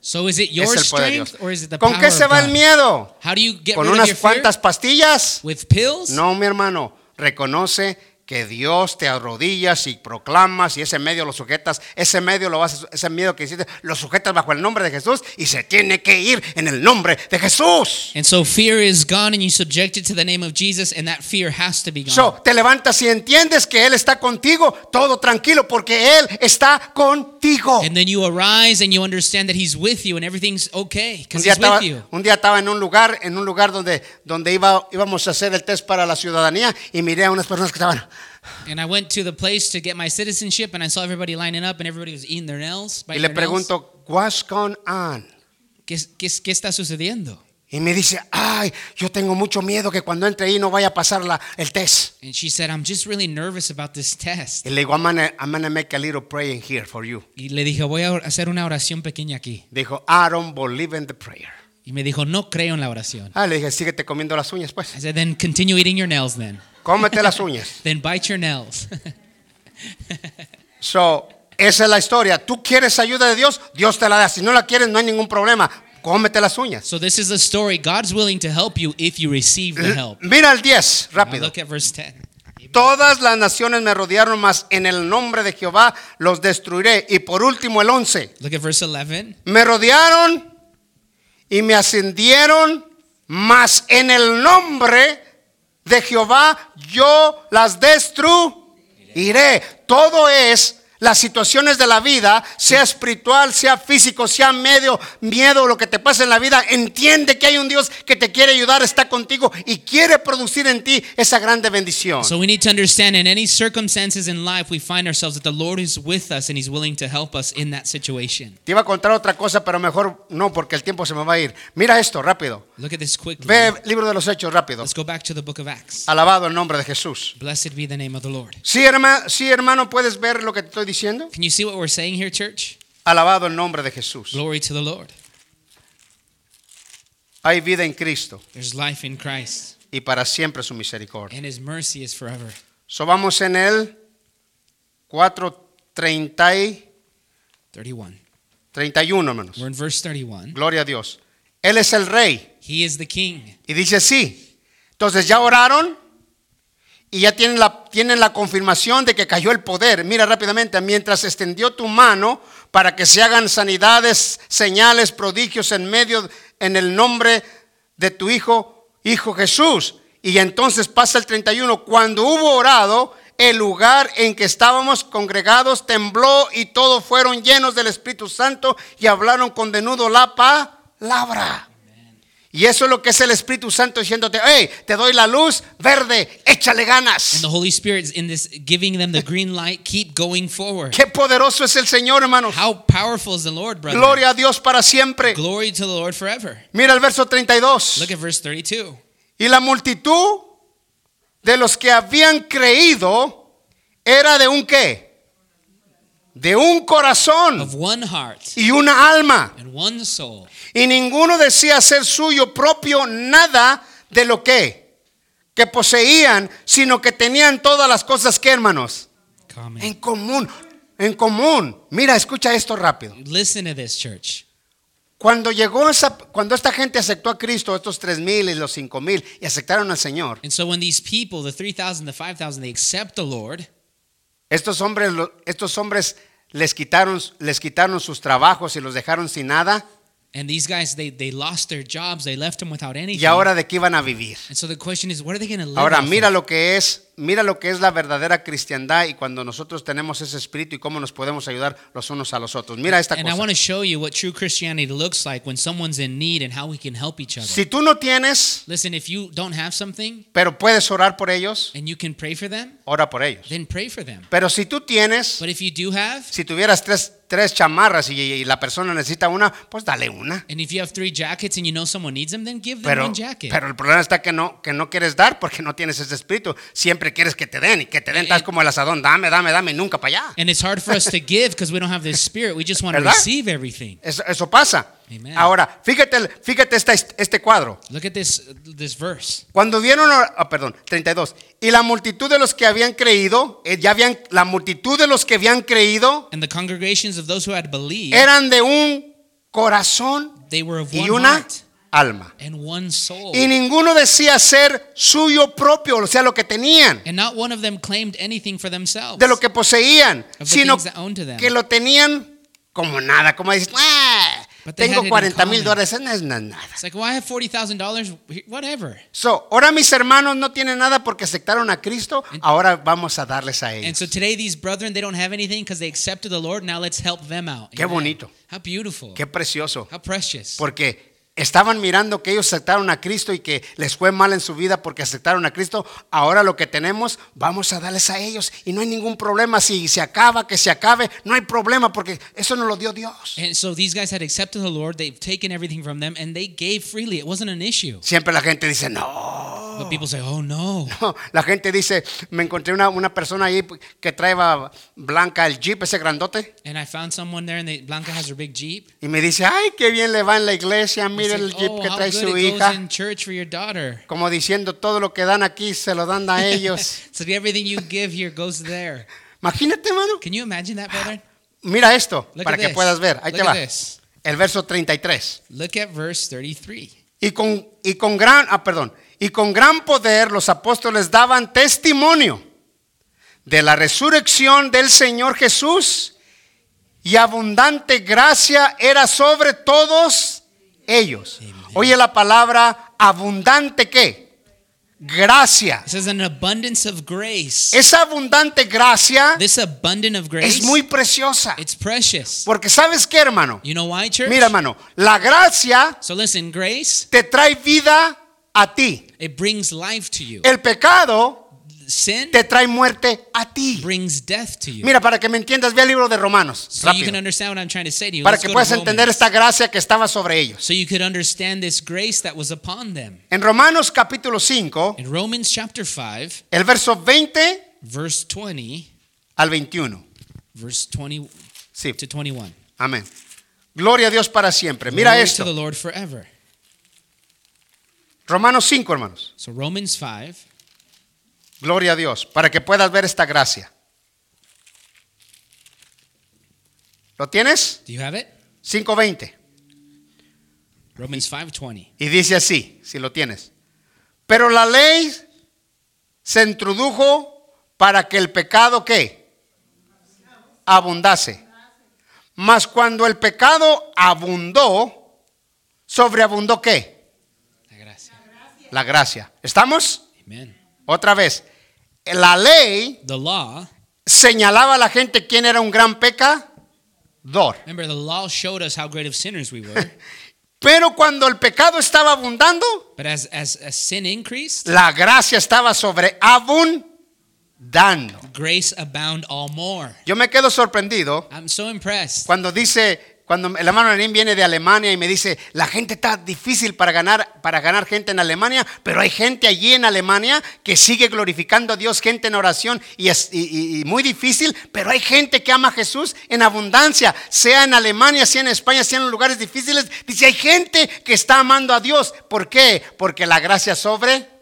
So is it your es el poder de strength Dios. or is it the ¿Con power qué se of va God? el miedo? How do you get ¿Con rid of unas your fear? cuantas pastillas? With pills? No, mi hermano. Reconoce que Dios te arrodillas y proclamas y ese medio lo sujetas, ese medio lo vas a, ese miedo que hiciste, lo sujetas bajo el nombre de Jesús y se tiene que ir en el nombre de Jesús. And so fear is gone and you subject it to the name of Jesus and that fear has to be gone. So, te levantas y entiendes que Él está contigo, todo tranquilo, porque Él está contigo. and then you arise and you understand that he's with you and everything's okay because he's estaba, with you. un día estaba en un lugar, en un lugar donde, donde iba, íbamos a hacer el test para la ciudadanía y miré a unas personas que estaban, And I went to the place to get my citizenship and I saw everybody lining up and everybody was eating their nails. y le pregunto, what's going on? ¿Qué, qué, qué está sucediendo? Y me dice, ay, yo tengo mucho miedo que cuando entre ahí no vaya a pasar la, el test. And she said, I'm just really nervous about this test. Y le digo, I'm gonna, I'm gonna make a little praying here for you. Y le dije, voy a hacer una oración pequeña aquí. Dijo, I don't believe in the prayer. Y me dijo, no creo en la oración. Ah, le dije, síguete comiendo las uñas, pues. I said, then continue eating your nails then. Cómete las uñas. Then bite your nails. So, esa es la historia. Tú quieres ayuda de Dios, Dios te la da. Si no la quieres, no hay ningún problema. Cómete las uñas. so this is the story. God's willing to help you if you receive the help. Mira el 10, Now rápido. look at verse 10. Todas las naciones me rodearon, mas en el nombre de Jehová los destruiré. Y por último, el 11. Look at verse 11. Me rodearon y me ascendieron, mas en el nombre de Jehová yo las destruiré. Todo es las situaciones de la vida, sea espiritual, sea físico, sea medio, miedo, lo que te pasa en la vida, entiende que hay un Dios que te quiere ayudar, está contigo y quiere producir en ti esa grande bendición. So we need to understand in any circumstances in life we find ourselves that the Lord is with us and he's willing to help us in that situation. Te iba a contar otra cosa, pero mejor no, porque el tiempo se me va a ir. Mira esto, rápido. Look at this quickly. Ve libro de los Hechos, rápido. Let's go back to the book of Acts. Alabado el nombre de Jesús. Blessed be the name of the Lord. Sí, hermano, sí, hermano, puedes ver lo que te estoy diciendo. Can you see what we're saying here, church? Alabado el nombre de Jesús. Glory to the Lord. Hay vida en Cristo There's life in Christ, y para siempre su misericordia. and his mercy is forever. So vamos en el 430 y 31. 31, hermanos. We're in verse 31. Gloria a Dios. Él es el rey. He is the king. Y dice sí. Entonces ya oraron y ya tienen la, tienen la confirmación de que cayó el poder. Mira rápidamente, mientras extendió tu mano para que se hagan sanidades, señales, prodigios en medio, en el nombre de tu hijo, hijo Jesús. Y entonces pasa el 31, cuando hubo orado, el lugar en que estábamos congregados tembló y todos fueron llenos del Espíritu Santo y hablaron con denudo la palabra. Y eso es lo que es el Espíritu Santo diciéndote, hey, te doy la luz verde, échale And ganas. the Holy Spirit is in this giving them the green light, keep going forward. Qué poderoso es el Señor, hermanos. How powerful is the Lord, brother? Gloria a Dios para siempre. Glory to the Lord forever. Mira el verso 32. Look at verse 32. Y la multitud de los que habían creído era de un qué? De un corazón Of one heart y una alma. and one soul. Y ninguno decía ser suyo propio nada de lo que que poseían, sino que tenían todas las cosas que, hermanos, Comment. en común, en común. Mira, escucha esto rápido. Listen to this, church. Cuando llegó esa, cuando esta gente aceptó a Cristo, estos tres mil y los cinco mil, y aceptaron al Señor, And so when these people, the 3,000, the 5,000, they accept the Lord, estos hombres, estos hombres les quitaron, les quitaron sus trabajos y los dejaron sin nada, and these guys, they, they lost their jobs, they left them without anything. y ahora de qué iban a vivir. and so the question is, what are they going to live Ahora mira lo que es, mira lo que es la verdadera cristiandad y cuando nosotros tenemos ese espíritu y cómo nos podemos ayudar los unos a los otros. Mira esta And I cosa. want to show you what true Christianity looks like when someone's in need and how we can help each other. Si tú no tienes, Listen, if you don't have something pero puedes orar por ellos, and you can pray for them, ora por ellos. then pray for them. Pero si tú tienes, But if you do have, si tuvieras tres, tres chamarras y, y la persona necesita una, pues dale una. and if you have three jackets and you know someone needs them, then give them Pero, one jacket. pero el problema está que no, que no quieres dar porque no tienes ese espíritu. Siempre quieres que te den y que te den, estás como el asadón, dame, dame, dame, y nunca para allá. and it's hard for us to give because we don't have this spirit. We just want to ¿Verdad? receive everything. Eso, eso pasa. Amen. Ahora, fíjate, fíjate esta- este cuadro. Look at this this verse. Cuando vieron, ah, perdón, 32. Y la multitud de los que habían creído, eh, ya habían, la multitud de los que habían creído And the congregations of those who had believed, eran de un corazón they were of y one una heart alma. and one soul. Y ninguno decía ser suyo propio, o sea, lo que tenían, And not one of them claimed anything for themselves. de lo que poseían, sino que lo tenían como nada, como "Ah, tengo it in 40 mil dólares, no es nada. It's like, well, I have $40,000, whatever. So, ahora mis hermanos no tienen nada porque aceptaron a Cristo, ahora vamos a darles a And ellos. so today, these brethren, they don't have anything because they accepted the Lord. Now let's help them out. Qué bonito. How beautiful. Qué precioso. How precious. Porque estaban mirando que ellos aceptaron a Cristo y que les fue mal en su vida porque aceptaron a Cristo. Ahora lo que tenemos, vamos a darles a ellos. Y no hay ningún problema. Si se acaba, que se acabe, no hay problema porque eso nos lo dio Dios. And so these guys had accepted the Lord. They've taken everything from them and they gave freely. It wasn't an issue. Siempre la gente dice, no. But people say, oh no. No, La gente dice, me encontré una, una persona ahí que traía blanca el jeep, ese grandote. And I found someone there and they, Blanca has her big Jeep. Y me dice, ay, qué bien le va en la iglesia. They El jeep oh, que trae su hija. Como diciendo, todo lo que dan aquí se lo dan a ellos. so everything you give here goes there. Imagínate, hermano. Can you imagine that, brother? Mira esto, Look para at que this. puedas ver. Ahí Look te va. this. El verso 33. Look at verse 33. Y con, y con gran, ah, perdón, y con gran poder los apóstoles daban testimonio de la resurrección del Señor Jesús y abundante gracia era sobre todos ellos. Oye la palabra abundante qué? Gracia. It says an abundance of grace. Esa abundante gracia This abundant of grace, es muy preciosa. it's precious. Porque sabes qué, hermano? You know why, church? Mira, hermano, la gracia So listen, grace, te trae vida a ti. it brings life to you. El pecado Sin te trae muerte a ti. brings death to you. Mira, para que me entiendas, ve el libro de Romanos. So you rápido, can understand what I'm trying to say to you. para Let's que puedas entender esta gracia que estaba sobre ellos. So you could understand this grace that was upon them. En Romanos capítulo 5, In Romans chapter 5, el verso 20 verse 20, al 21. verse 20 Sí, to 21. amén. Gloria a Dios para siempre. Mira esto. to the Lord forever. Romanos 5, hermanos. So Romans 5, Gloria a Dios, para que puedas ver esta gracia. ¿Lo tienes? do you have it? 5.20. Romans 5:20. Y dice así, si lo tienes. Pero la ley se introdujo para que el pecado qué? Abundase. Mas cuando el pecado abundó, sobreabundó qué? La La gracia. ¿Estamos? Amen. Otra vez. La ley The law, señalaba a la gente quién era un gran pecador. remember, the law showed us how great of sinners we were. Pero cuando el pecado estaba abundando, but as, as, as sin increased, la gracia estaba sobreabundando. grace abound all more. Yo me quedo sorprendido I'm so impressed. cuando dice, cuando el hermano Lenín viene de Alemania y me dice, la gente está difícil para ganar, para ganar gente en Alemania, pero hay gente allí en Alemania que sigue glorificando a Dios, gente en oración y es y- y- muy difícil, pero hay gente que ama a Jesús en abundancia, sea en Alemania, sea en España, sea en lugares difíciles. Dice, hay gente que está amando a Dios. ¿Por qué? Porque la gracia sobre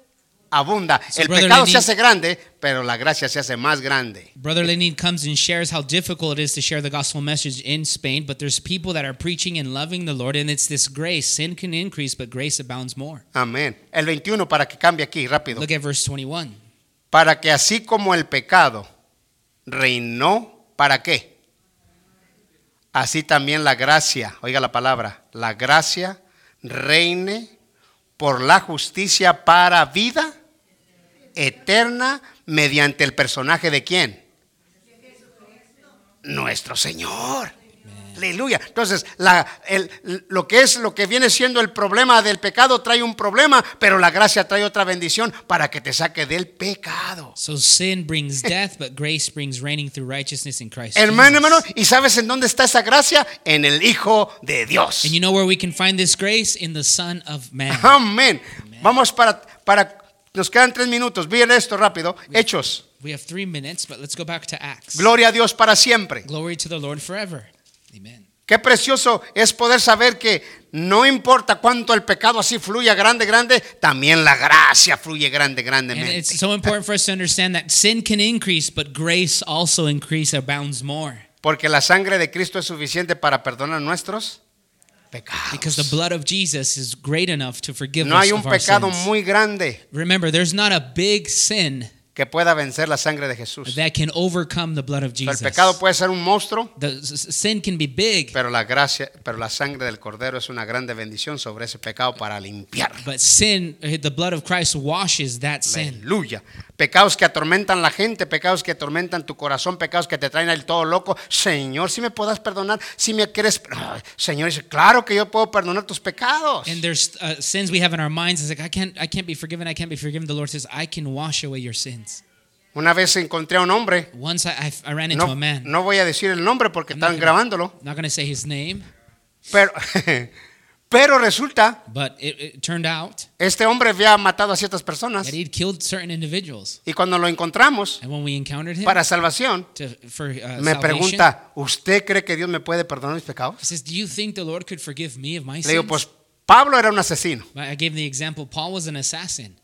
abunda. So, el brother pecado se Lenín- hace grande, pero la gracia se hace más grande. Brother Lenin comes and shares how difficult it is to share the gospel message in Spain, but there's people that are preaching and loving the Lord, and it's this grace. Sin can increase, but grace abounds more. Amén. El 21 para que cambie aquí rápido. Look at verse 21. para que así como el pecado reinó, ¿para qué? Así también la gracia, oiga la palabra, la gracia reine por la justicia para vida eterna mediante el personaje de quién? Nuestro Señor. Aleluya. Entonces, la- el- lo que es lo que viene siendo el problema del pecado trae un problema, pero la gracia trae otra bendición para que te saque del pecado. So sin brings death, but grace brings reigning through righteousness in Christ. Hermano, hermano, ¿y sabes en dónde está esa gracia? En el Hijo de Dios. And you know where we can find this grace? In the Son of Man. Amén. Vamos para, para, nos quedan tres minutos. Miren esto rápido. Hechos. We have three minutes, but let's go back to Acts. Gloria a Dios para siempre. Glory to the Lord forever. Amen. Qué precioso es poder saber que no importa cuánto el pecado así fluya grande, grande, también la gracia fluye grande, And grandemente. it's so important for us to understand that sin can increase, but grace also increase abounds more. Porque la sangre de Cristo es suficiente para perdonar nuestros Because the blood of Jesus is great enough to forgive No us hay un of our pecado sins. muy grande Remember, there's not a big sin que pueda vencer la sangre de Jesús. that can overcome the blood of sea, Jesus. el pecado puede ser un monstruo, The s- s- sin can be big, pero la gracia, pero la sangre del cordero es una grande bendición sobre ese pecado para limpiar. but sin, uh, the blood of Christ washes that sin. Aleluya. Pecados que atormentan la gente, pecados que atormentan tu corazón, pecados que te traen al todo loco. Señor, si me puedas perdonar, si me quieres. Señor dice, claro que yo puedo perdonar tus pecados. And there's uh, sins we have in our minds. It's like I can't, I can't be forgiven. I can't be forgiven. The Lord says, I can wash away your sins. Una vez encontré a un hombre, Once I, I, ran into no, a man. no voy a decir el nombre porque I'm not están gonna- grabándolo, not to say his name, pero, pero resulta, but it, it turned out este hombre había matado a ciertas personas that he'd killed certain individuals. y cuando lo encontramos And when we encountered him para salvación, to, for uh, me salvation, pregunta, ¿usted cree que Dios me puede perdonar mis pecados? he says, "Do you think the Lord could forgive me of my Le sins?" digo, pues Pablo era un asesino I gave the example. Paul was an assassin,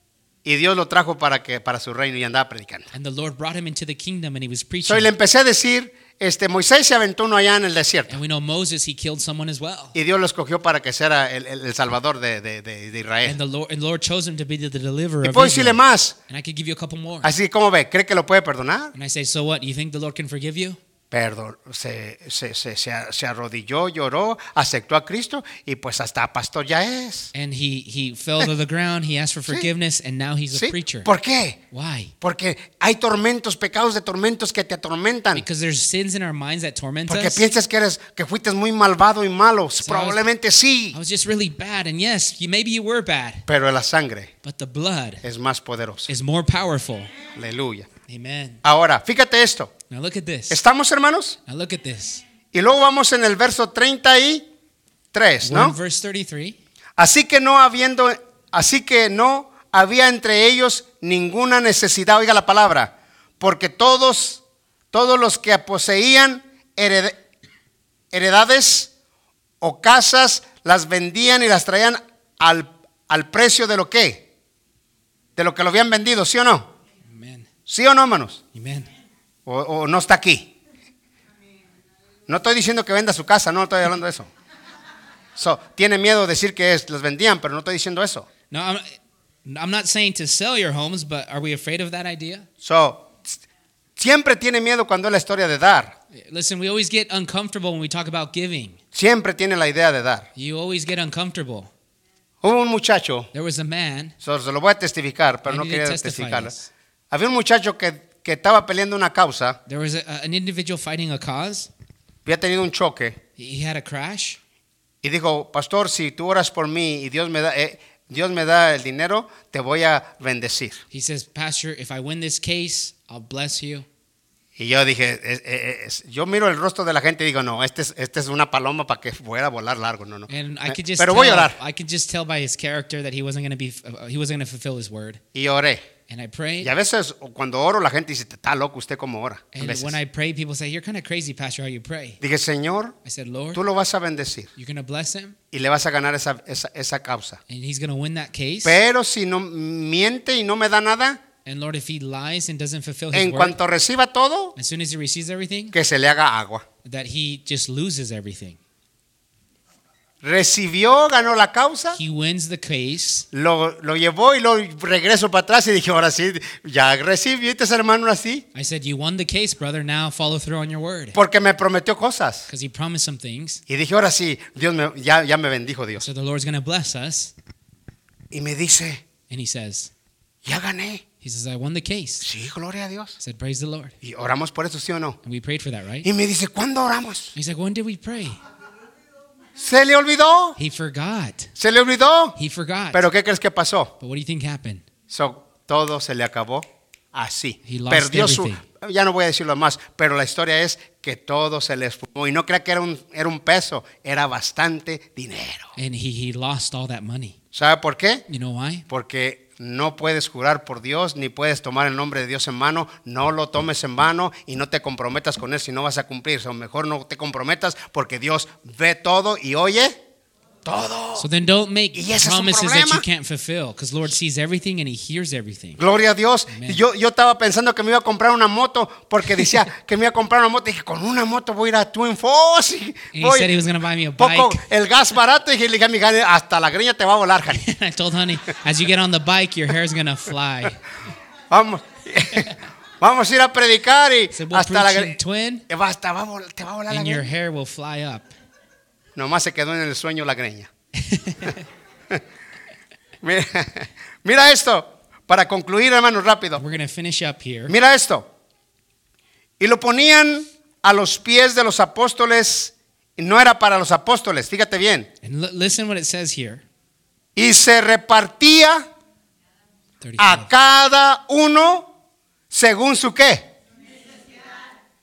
y Dios lo trajo para que para su reino y andaba predicando. and the Lord brought him into the kingdom, and he was preaching. So, y le empecé a decir, este, Moisés se aventó uno allá en el desierto and we know Moses, he killed someone as well. y Dios lo escogió para que sea el, el- el salvador de, de- de- de Israel. And the Lord, and Lord chose him to be the, deliverer Y puedo decirle más, And I could give you a couple more. así como ve, ¿cree que lo puede perdonar? And I say, so what? You think the Lord can forgive you? Perdón, se, se, se, se, arrodilló, lloró, aceptó a Cristo y pues hasta pastor ya es. And he he fell to the ground. He asked for forgiveness, and now he's a ¿Sí? preacher. ¿Por qué? Why? Porque hay tormentos, pecados de tormentos que te atormentan. Because there's sins in our minds that torment Porque us. piensas que eres que fuiste muy malvado y malo. I was- Probablemente sí, I was just really bad, and yes, you, maybe you were bad, pero la sangre but the blood es más poderosa. is more powerful. Aleluya. Amen. Ahora, fíjate esto. Now look at this. ¿Estamos, hermanos? Now look at this. Y luego vamos en el verso 33, We're in ¿no? verse 33. Así que no habiendo, así que no había entre ellos ninguna necesidad, oiga la palabra, porque todos, todos los que poseían hered- heredades o casas, las vendían y las traían al, al precio de lo que, de lo que lo habían vendido, ¿sí o no? ¿Sí o no, hermanos? O, o no está aquí. No estoy diciendo que venda su casa, no estoy hablando de eso. So, tiene miedo de decir que es, los vendían, pero no estoy diciendo eso. No, I'm, I'm not saying to sell your homes, but are we afraid of that idea? So, siempre tiene miedo cuando es la historia de dar. Listen, we always get uncomfortable when we talk about giving. Siempre tiene la idea de dar. You always get uncomfortable. Hubo un muchacho, There was a man. so- se lo voy a testificar, pero I no quería testificarlo. this. Había un muchacho que, que estaba peleando una causa, There was a, an individual fighting a cause. había tenido un choque He had a crash. y dijo, pastor, si tú oras por mí y Dios me da, eh, Dios me da el dinero, te voy a bendecir. He says, Pastor, if I win this case, I'll bless you. Y yo dije, es- es- es- yo miro el rostro de la gente y digo, no, este es, este es una paloma para que fuera a volar largo, no, no. Pero voy a orar. I could just tell by his character that he wasn't going to be uh, he wasn't going to fulfill his word. Y oré. And I prayed. Y a veces cuando oro la gente dice, está loco usted como ora. And when I pray, people say, "You're kind of crazy, Pastor, how you pray." Dije, Señor, I said, "Lord, tú lo vas a bendecir you're going to bless him, y le vas a ganar esa, esa, esa causa. and he's going to win that case." Pero si no miente y no me da nada, And Lord, if he lies and doesn't fulfill his en word, cuanto reciba todo, as soon as he receives everything, que se le haga agua. that he just loses everything. Recibió, ganó la causa, He wins the case. lo, lo llevó y lo regreso para atrás y dije, ahora sí, ya recibí este hermano así, I said, "You won the case, brother. Now follow through on your word." porque me prometió cosas. Because he promised some things. Y dije, ahora sí, Dios me, ya, ya me bendijo Dios. So the Lord's going to bless us. Y me dice, And he says, ya gané. he says, I won the case. Sí, gloria a Dios. I said, praise the Lord. Y oramos por eso, ¿sí o no? And we prayed for that, right? Y me dice, ¿cuándo oramos? He's like, when did we pray? Se le olvidó. He forgot. Se le olvidó. He forgot. Pero ¿qué crees que pasó? But what do you think happened? So, todo se le acabó así. He lost Perdió su... everything. Ya no voy a decirlo más, pero la historia es que todo se le esfumó. Y no crea que era un, era un peso, era bastante dinero. And he, he lost all that money. ¿Sabe por qué? You know why? Porque no puedes jurar por Dios, ni puedes tomar el nombre de Dios en mano. No lo tomes en vano y no te comprometas con Él si no vas a cumplir. O mejor no te comprometas porque Dios ve todo y oye todo. So then don't make Y ese es un promises that you can't fulfill because Lord sees everything and he hears everything. Gloria a Dios. Yo, yo estaba pensando que me iba a comprar una moto porque decía que me iba a comprar una moto. Dije, con una moto voy a ir a Twin Falls. y And he voy- said he was going to buy me a poco bike. el gas barato. Y le dije a mi gane, hasta la greña te va a volar. And I told honey, as you get on the bike, your hair's going to fly. Vamos. Vamos a ir a predicar y So we'll hasta la greña. twin Basta, va te va a volar la and your greña. hair will fly up. Nomás se quedó en el sueño la greña. Mira, mira esto, para concluir, hermanos, rápido. We're going to finish up here. Mira esto. Y lo ponían a los pies de los apóstoles, y no era para los apóstoles, fíjate bien. Listen what it says here. Y se repartía 35. a cada uno según su qué.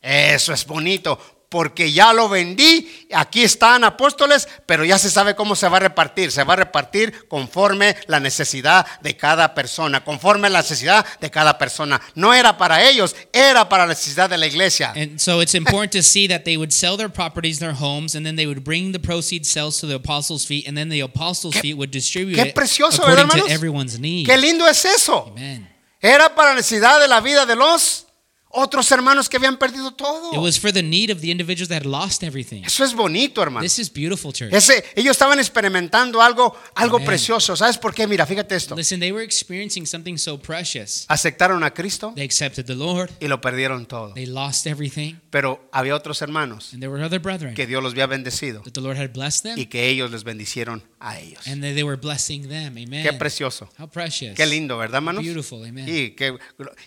Eso es bonito, porque ya lo vendí, aquí están apóstoles, pero ya se sabe cómo se va a repartir. Se va a repartir conforme la necesidad de cada persona, conforme la necesidad de cada persona. No era para ellos, era para la necesidad de la iglesia. And so it's important to see that they would sell their properties, their homes, and then they would bring the proceeds sales to the apostles' feet, and then the apostles' feet would distribute qué it according ¿verdad, to everyone's need. Qué lindo es eso. Amen. Era para la necesidad de la vida de los otros hermanos que habían perdido todo. It was for the need of the individuals that had lost everything. Eso es bonito, hermano. This is beautiful, church. Ese, ellos estaban experimentando algo, algo Amen. precioso. ¿Sabes por qué? Mira, fíjate esto. Listen, they were experiencing something so precious. Aceptaron a Cristo They accepted the Lord. y lo perdieron todo. They lost everything. Pero había otros hermanos And there were other brethren que Dios los había bendecido that the Lord had blessed them. y que ellos les bendicieron a ellos. And that they were blessing them. Amen. Qué precioso. How precious. Qué lindo, ¿verdad, hermanos? Beautiful. Amen. Y, que-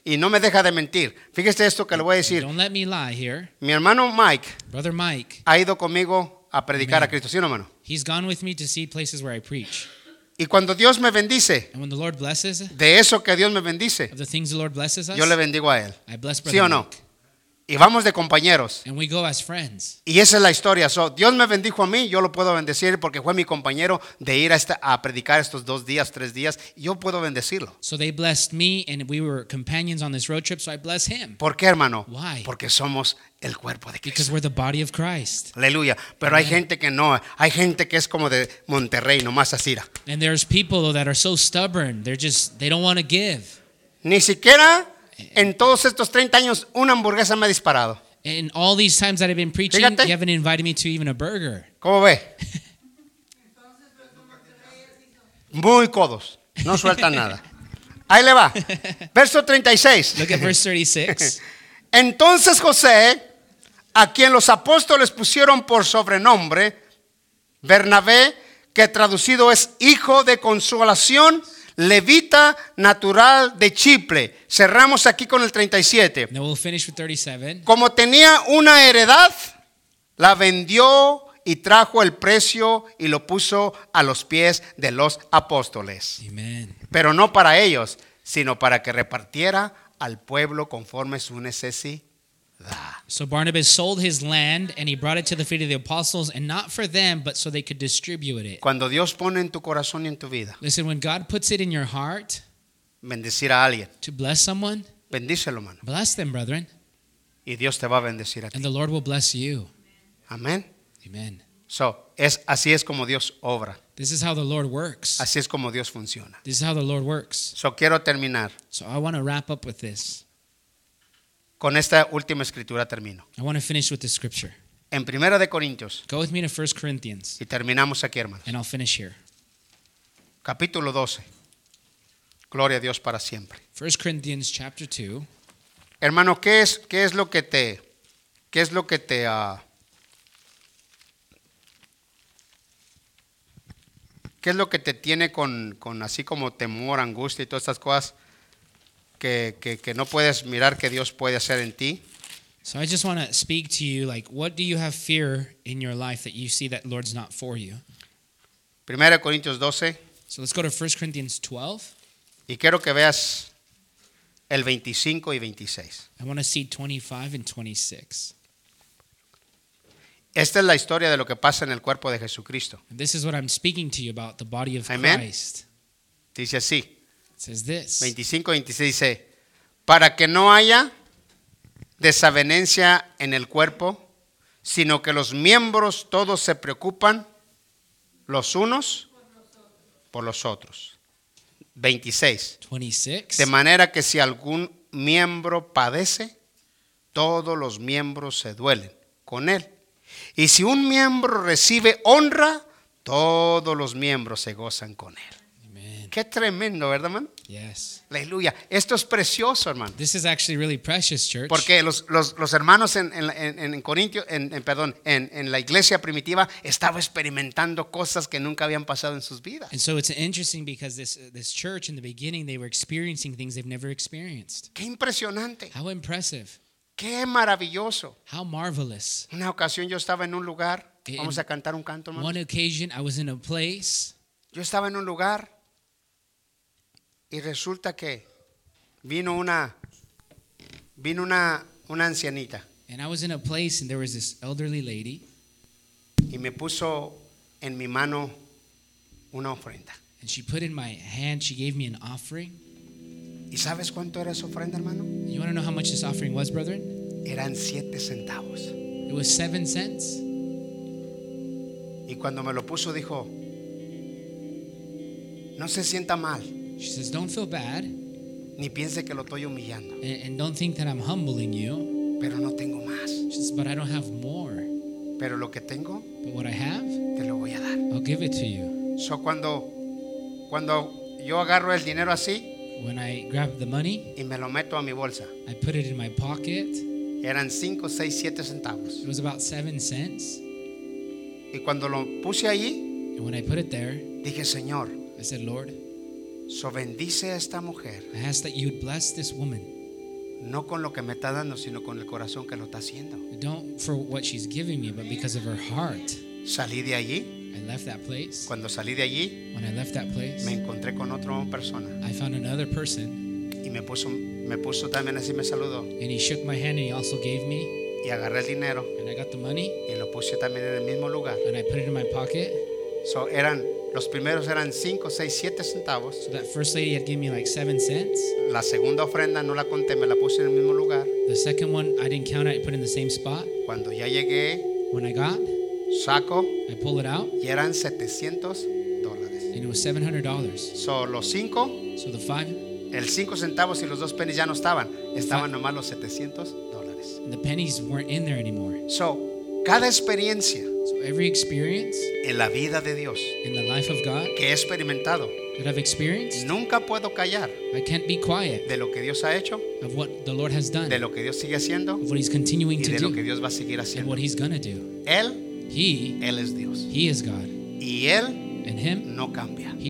y no me deja de mentir. Fíjese esto que le voy a decir. Don't let me lie here. Mi hermano Mike Brother Mike, ha ido conmigo a predicar Amen. a Cristo, ¿sí o no, hermano? he's gone with me to see places where I preach. Y cuando Dios me bendice, And when the Lord blesses, de eso que Dios me bendice, of the things the Lord blesses us, yo le bendigo a él. I bless Brother ¿Sí o no? Mike. Y vamos de compañeros. And we go as friends. Y esa es la historia. So, Dios me bendijo a mí, yo lo puedo bendecir porque fue mi compañero de ir a, esta- a predicar estos dos días, tres días. Y yo puedo bendecirlo. So they blessed me, and we were companions on this road trip, so I bless him. ¿Por qué, hermano? Why? Porque somos el cuerpo de Because Cristo. we're the body of Christ. Aleluya. Pero hay gente que no. Hay gente que es como de Monterrey, nomás así. And there's people though, that are so stubborn. They're just, they don't want to give. Ni siquiera en todos estos 30 años una hamburguesa me ha disparado. And all these times that I've been preaching, Fíjate. you haven't invited me to even a burger. ¿Cómo ve? Muy codos. No sueltan nada. Ahí le va. Verso 36. Look at verse 36. Entonces José, a quien los apóstoles pusieron por sobrenombre, Bernabé, que traducido es hijo de consolación, levita natural de Chipre. Cerramos aquí con el 37. Then we'll finish with 37. Como tenía una heredad, la vendió y trajo el precio y lo puso a los pies de los apóstoles. Amen. Pero no para ellos, sino para que repartiera al pueblo conforme su necesidad. So Barnabas sold his land and he brought it to the feet of the apostles, and not for them, but so they could distribute it. Cuando Dios pone en tu corazón y en tu vida Listen, when God puts it in your heart bendecir a alguien, to bless someone, bendícelo, mano. bless them, brethren, Y Dios te va a bendecir a ti. and the Lord will bless you. Amén. Amen. So, es, así es como Dios obra. This is how the Lord works. Así es como Dios funciona. This is how the Lord works. So, quiero terminar. So I want to wrap up with this. Con esta última escritura termino. I want to finish with the scripture. En Primera de Corintios, Go with me to 1 Corinthians, y terminamos aquí, hermano. and I'll finish here. Capítulo 12. Gloria a Dios para siempre. 1 Corinthians chapter 2. Hermano, ¿qué es, qué es lo que te, qué es lo que te, ah, qué es lo que te tiene con, con así como temor, angustia y todas estas cosas que, que, que no puedes mirar que Dios puede hacer en ti? So I just want to speak to you like, what do you have fear in your life that you see that Lord's not for you? Primera Corintios 12 So let's go to 1 Corinthians 12. y quiero que veas el 25 y 26. I want to see 25 and 26. Esta es la historia de lo que pasa en el cuerpo de Jesucristo. And this is what I'm speaking to you about the body of Amen. Christ. Dice así. It says this 25 26 dice, para que no haya desavenencia en el cuerpo, sino que los miembros todos se preocupan los unos por los otros. 26. 26. De manera que si algún miembro padece, todos los miembros se duelen con él. Y si un miembro recibe honra, todos los miembros se gozan con él. Qué tremendo, ¿verdad, hermano? Yes. Aleluya. Esto es precioso, hermano. This is actually really precious, church. Porque los, los- los hermanos en, en, en- Corintio, en, en- perdón, en, en la iglesia primitiva estaban experimentando cosas que nunca habían pasado en sus vidas. And so it's interesting because this this church in the beginning they were experiencing things they've never experienced. Qué impresionante, How impressive. qué maravilloso. How marvelous. Una ocasión yo estaba en un lugar, vamos a cantar un canto, hermano. One occasion I was in a place Yo estaba en un lugar y resulta que vino una, vino una, una ancianita and I was in a place and there was this elderly lady y me puso en mi mano una ofrenda. and she put in my hand she gave me an offering. ¿Y sabes cuánto era esa ofrenda, hermano? You want to know how much this offering was, brethren? Eran siete centavos. It was 7 cents. Y cuando me lo puso dijo, no se sienta mal, She says, "Don't feel bad ni piense que lo estoy humillando, and, and don't think that I'm humbling you." pero no tengo más. She says, "But I don't have more. Pero lo que tengo, But what I have, te lo voy a dar. I'll give it to you." So, cuando, cuando yo agarro el dinero así When I grabbed the money, y me lo meto a mi bolsa, I put it in my pocket. eran 5, 6, 7 centavos. It was about 7 cents. Y cuando lo puse allí, And when I put it there, dije, Señor, I said, "Lord, so bendice a esta mujer, I ask that you would bless this woman, no con lo que me está dando, sino con el corazón que lo está haciendo. don't for what she's giving me, but because of her heart." Salí de allí, I left that place. cuando salí de allí, When I left that place, me encontré con otra persona. I found another person, Y me puso, me puso también así, me saludó. and he shook my hand and he also gave me, Y agarré el dinero and I got the money, y lo puse también en el mismo lugar. and I put it in my pocket. So, eran, los primeros eran 5, 6, 7 centavos. So that first lady had given me like seven cents. La segunda ofrenda no la conté, me la puse en el mismo lugar. The second one I didn't count it, I put it in the same spot. Cuando ya llegué, When I got, saco I pull it out, y eran 700 dólares. and it was seven hundred dollars. So, los 5, So the five, el 5 centavos y los dos pennies ya no estaban. Estaban nomás los 700 dólares. the pennies weren't in there anymore. So, cada experiencia So every experience en la vida de Dios in the life of God que he experimentado, that I've experienced, nunca puedo callar I can't be quiet de lo que Dios ha hecho, of what the Lord has done, de lo que Dios sigue haciendo of what He's continuing y to de lo que do, Dios va a seguir and haciendo. what He's gonna do. Él, He, Él es Dios. He is God, Y Él Him, no cambia.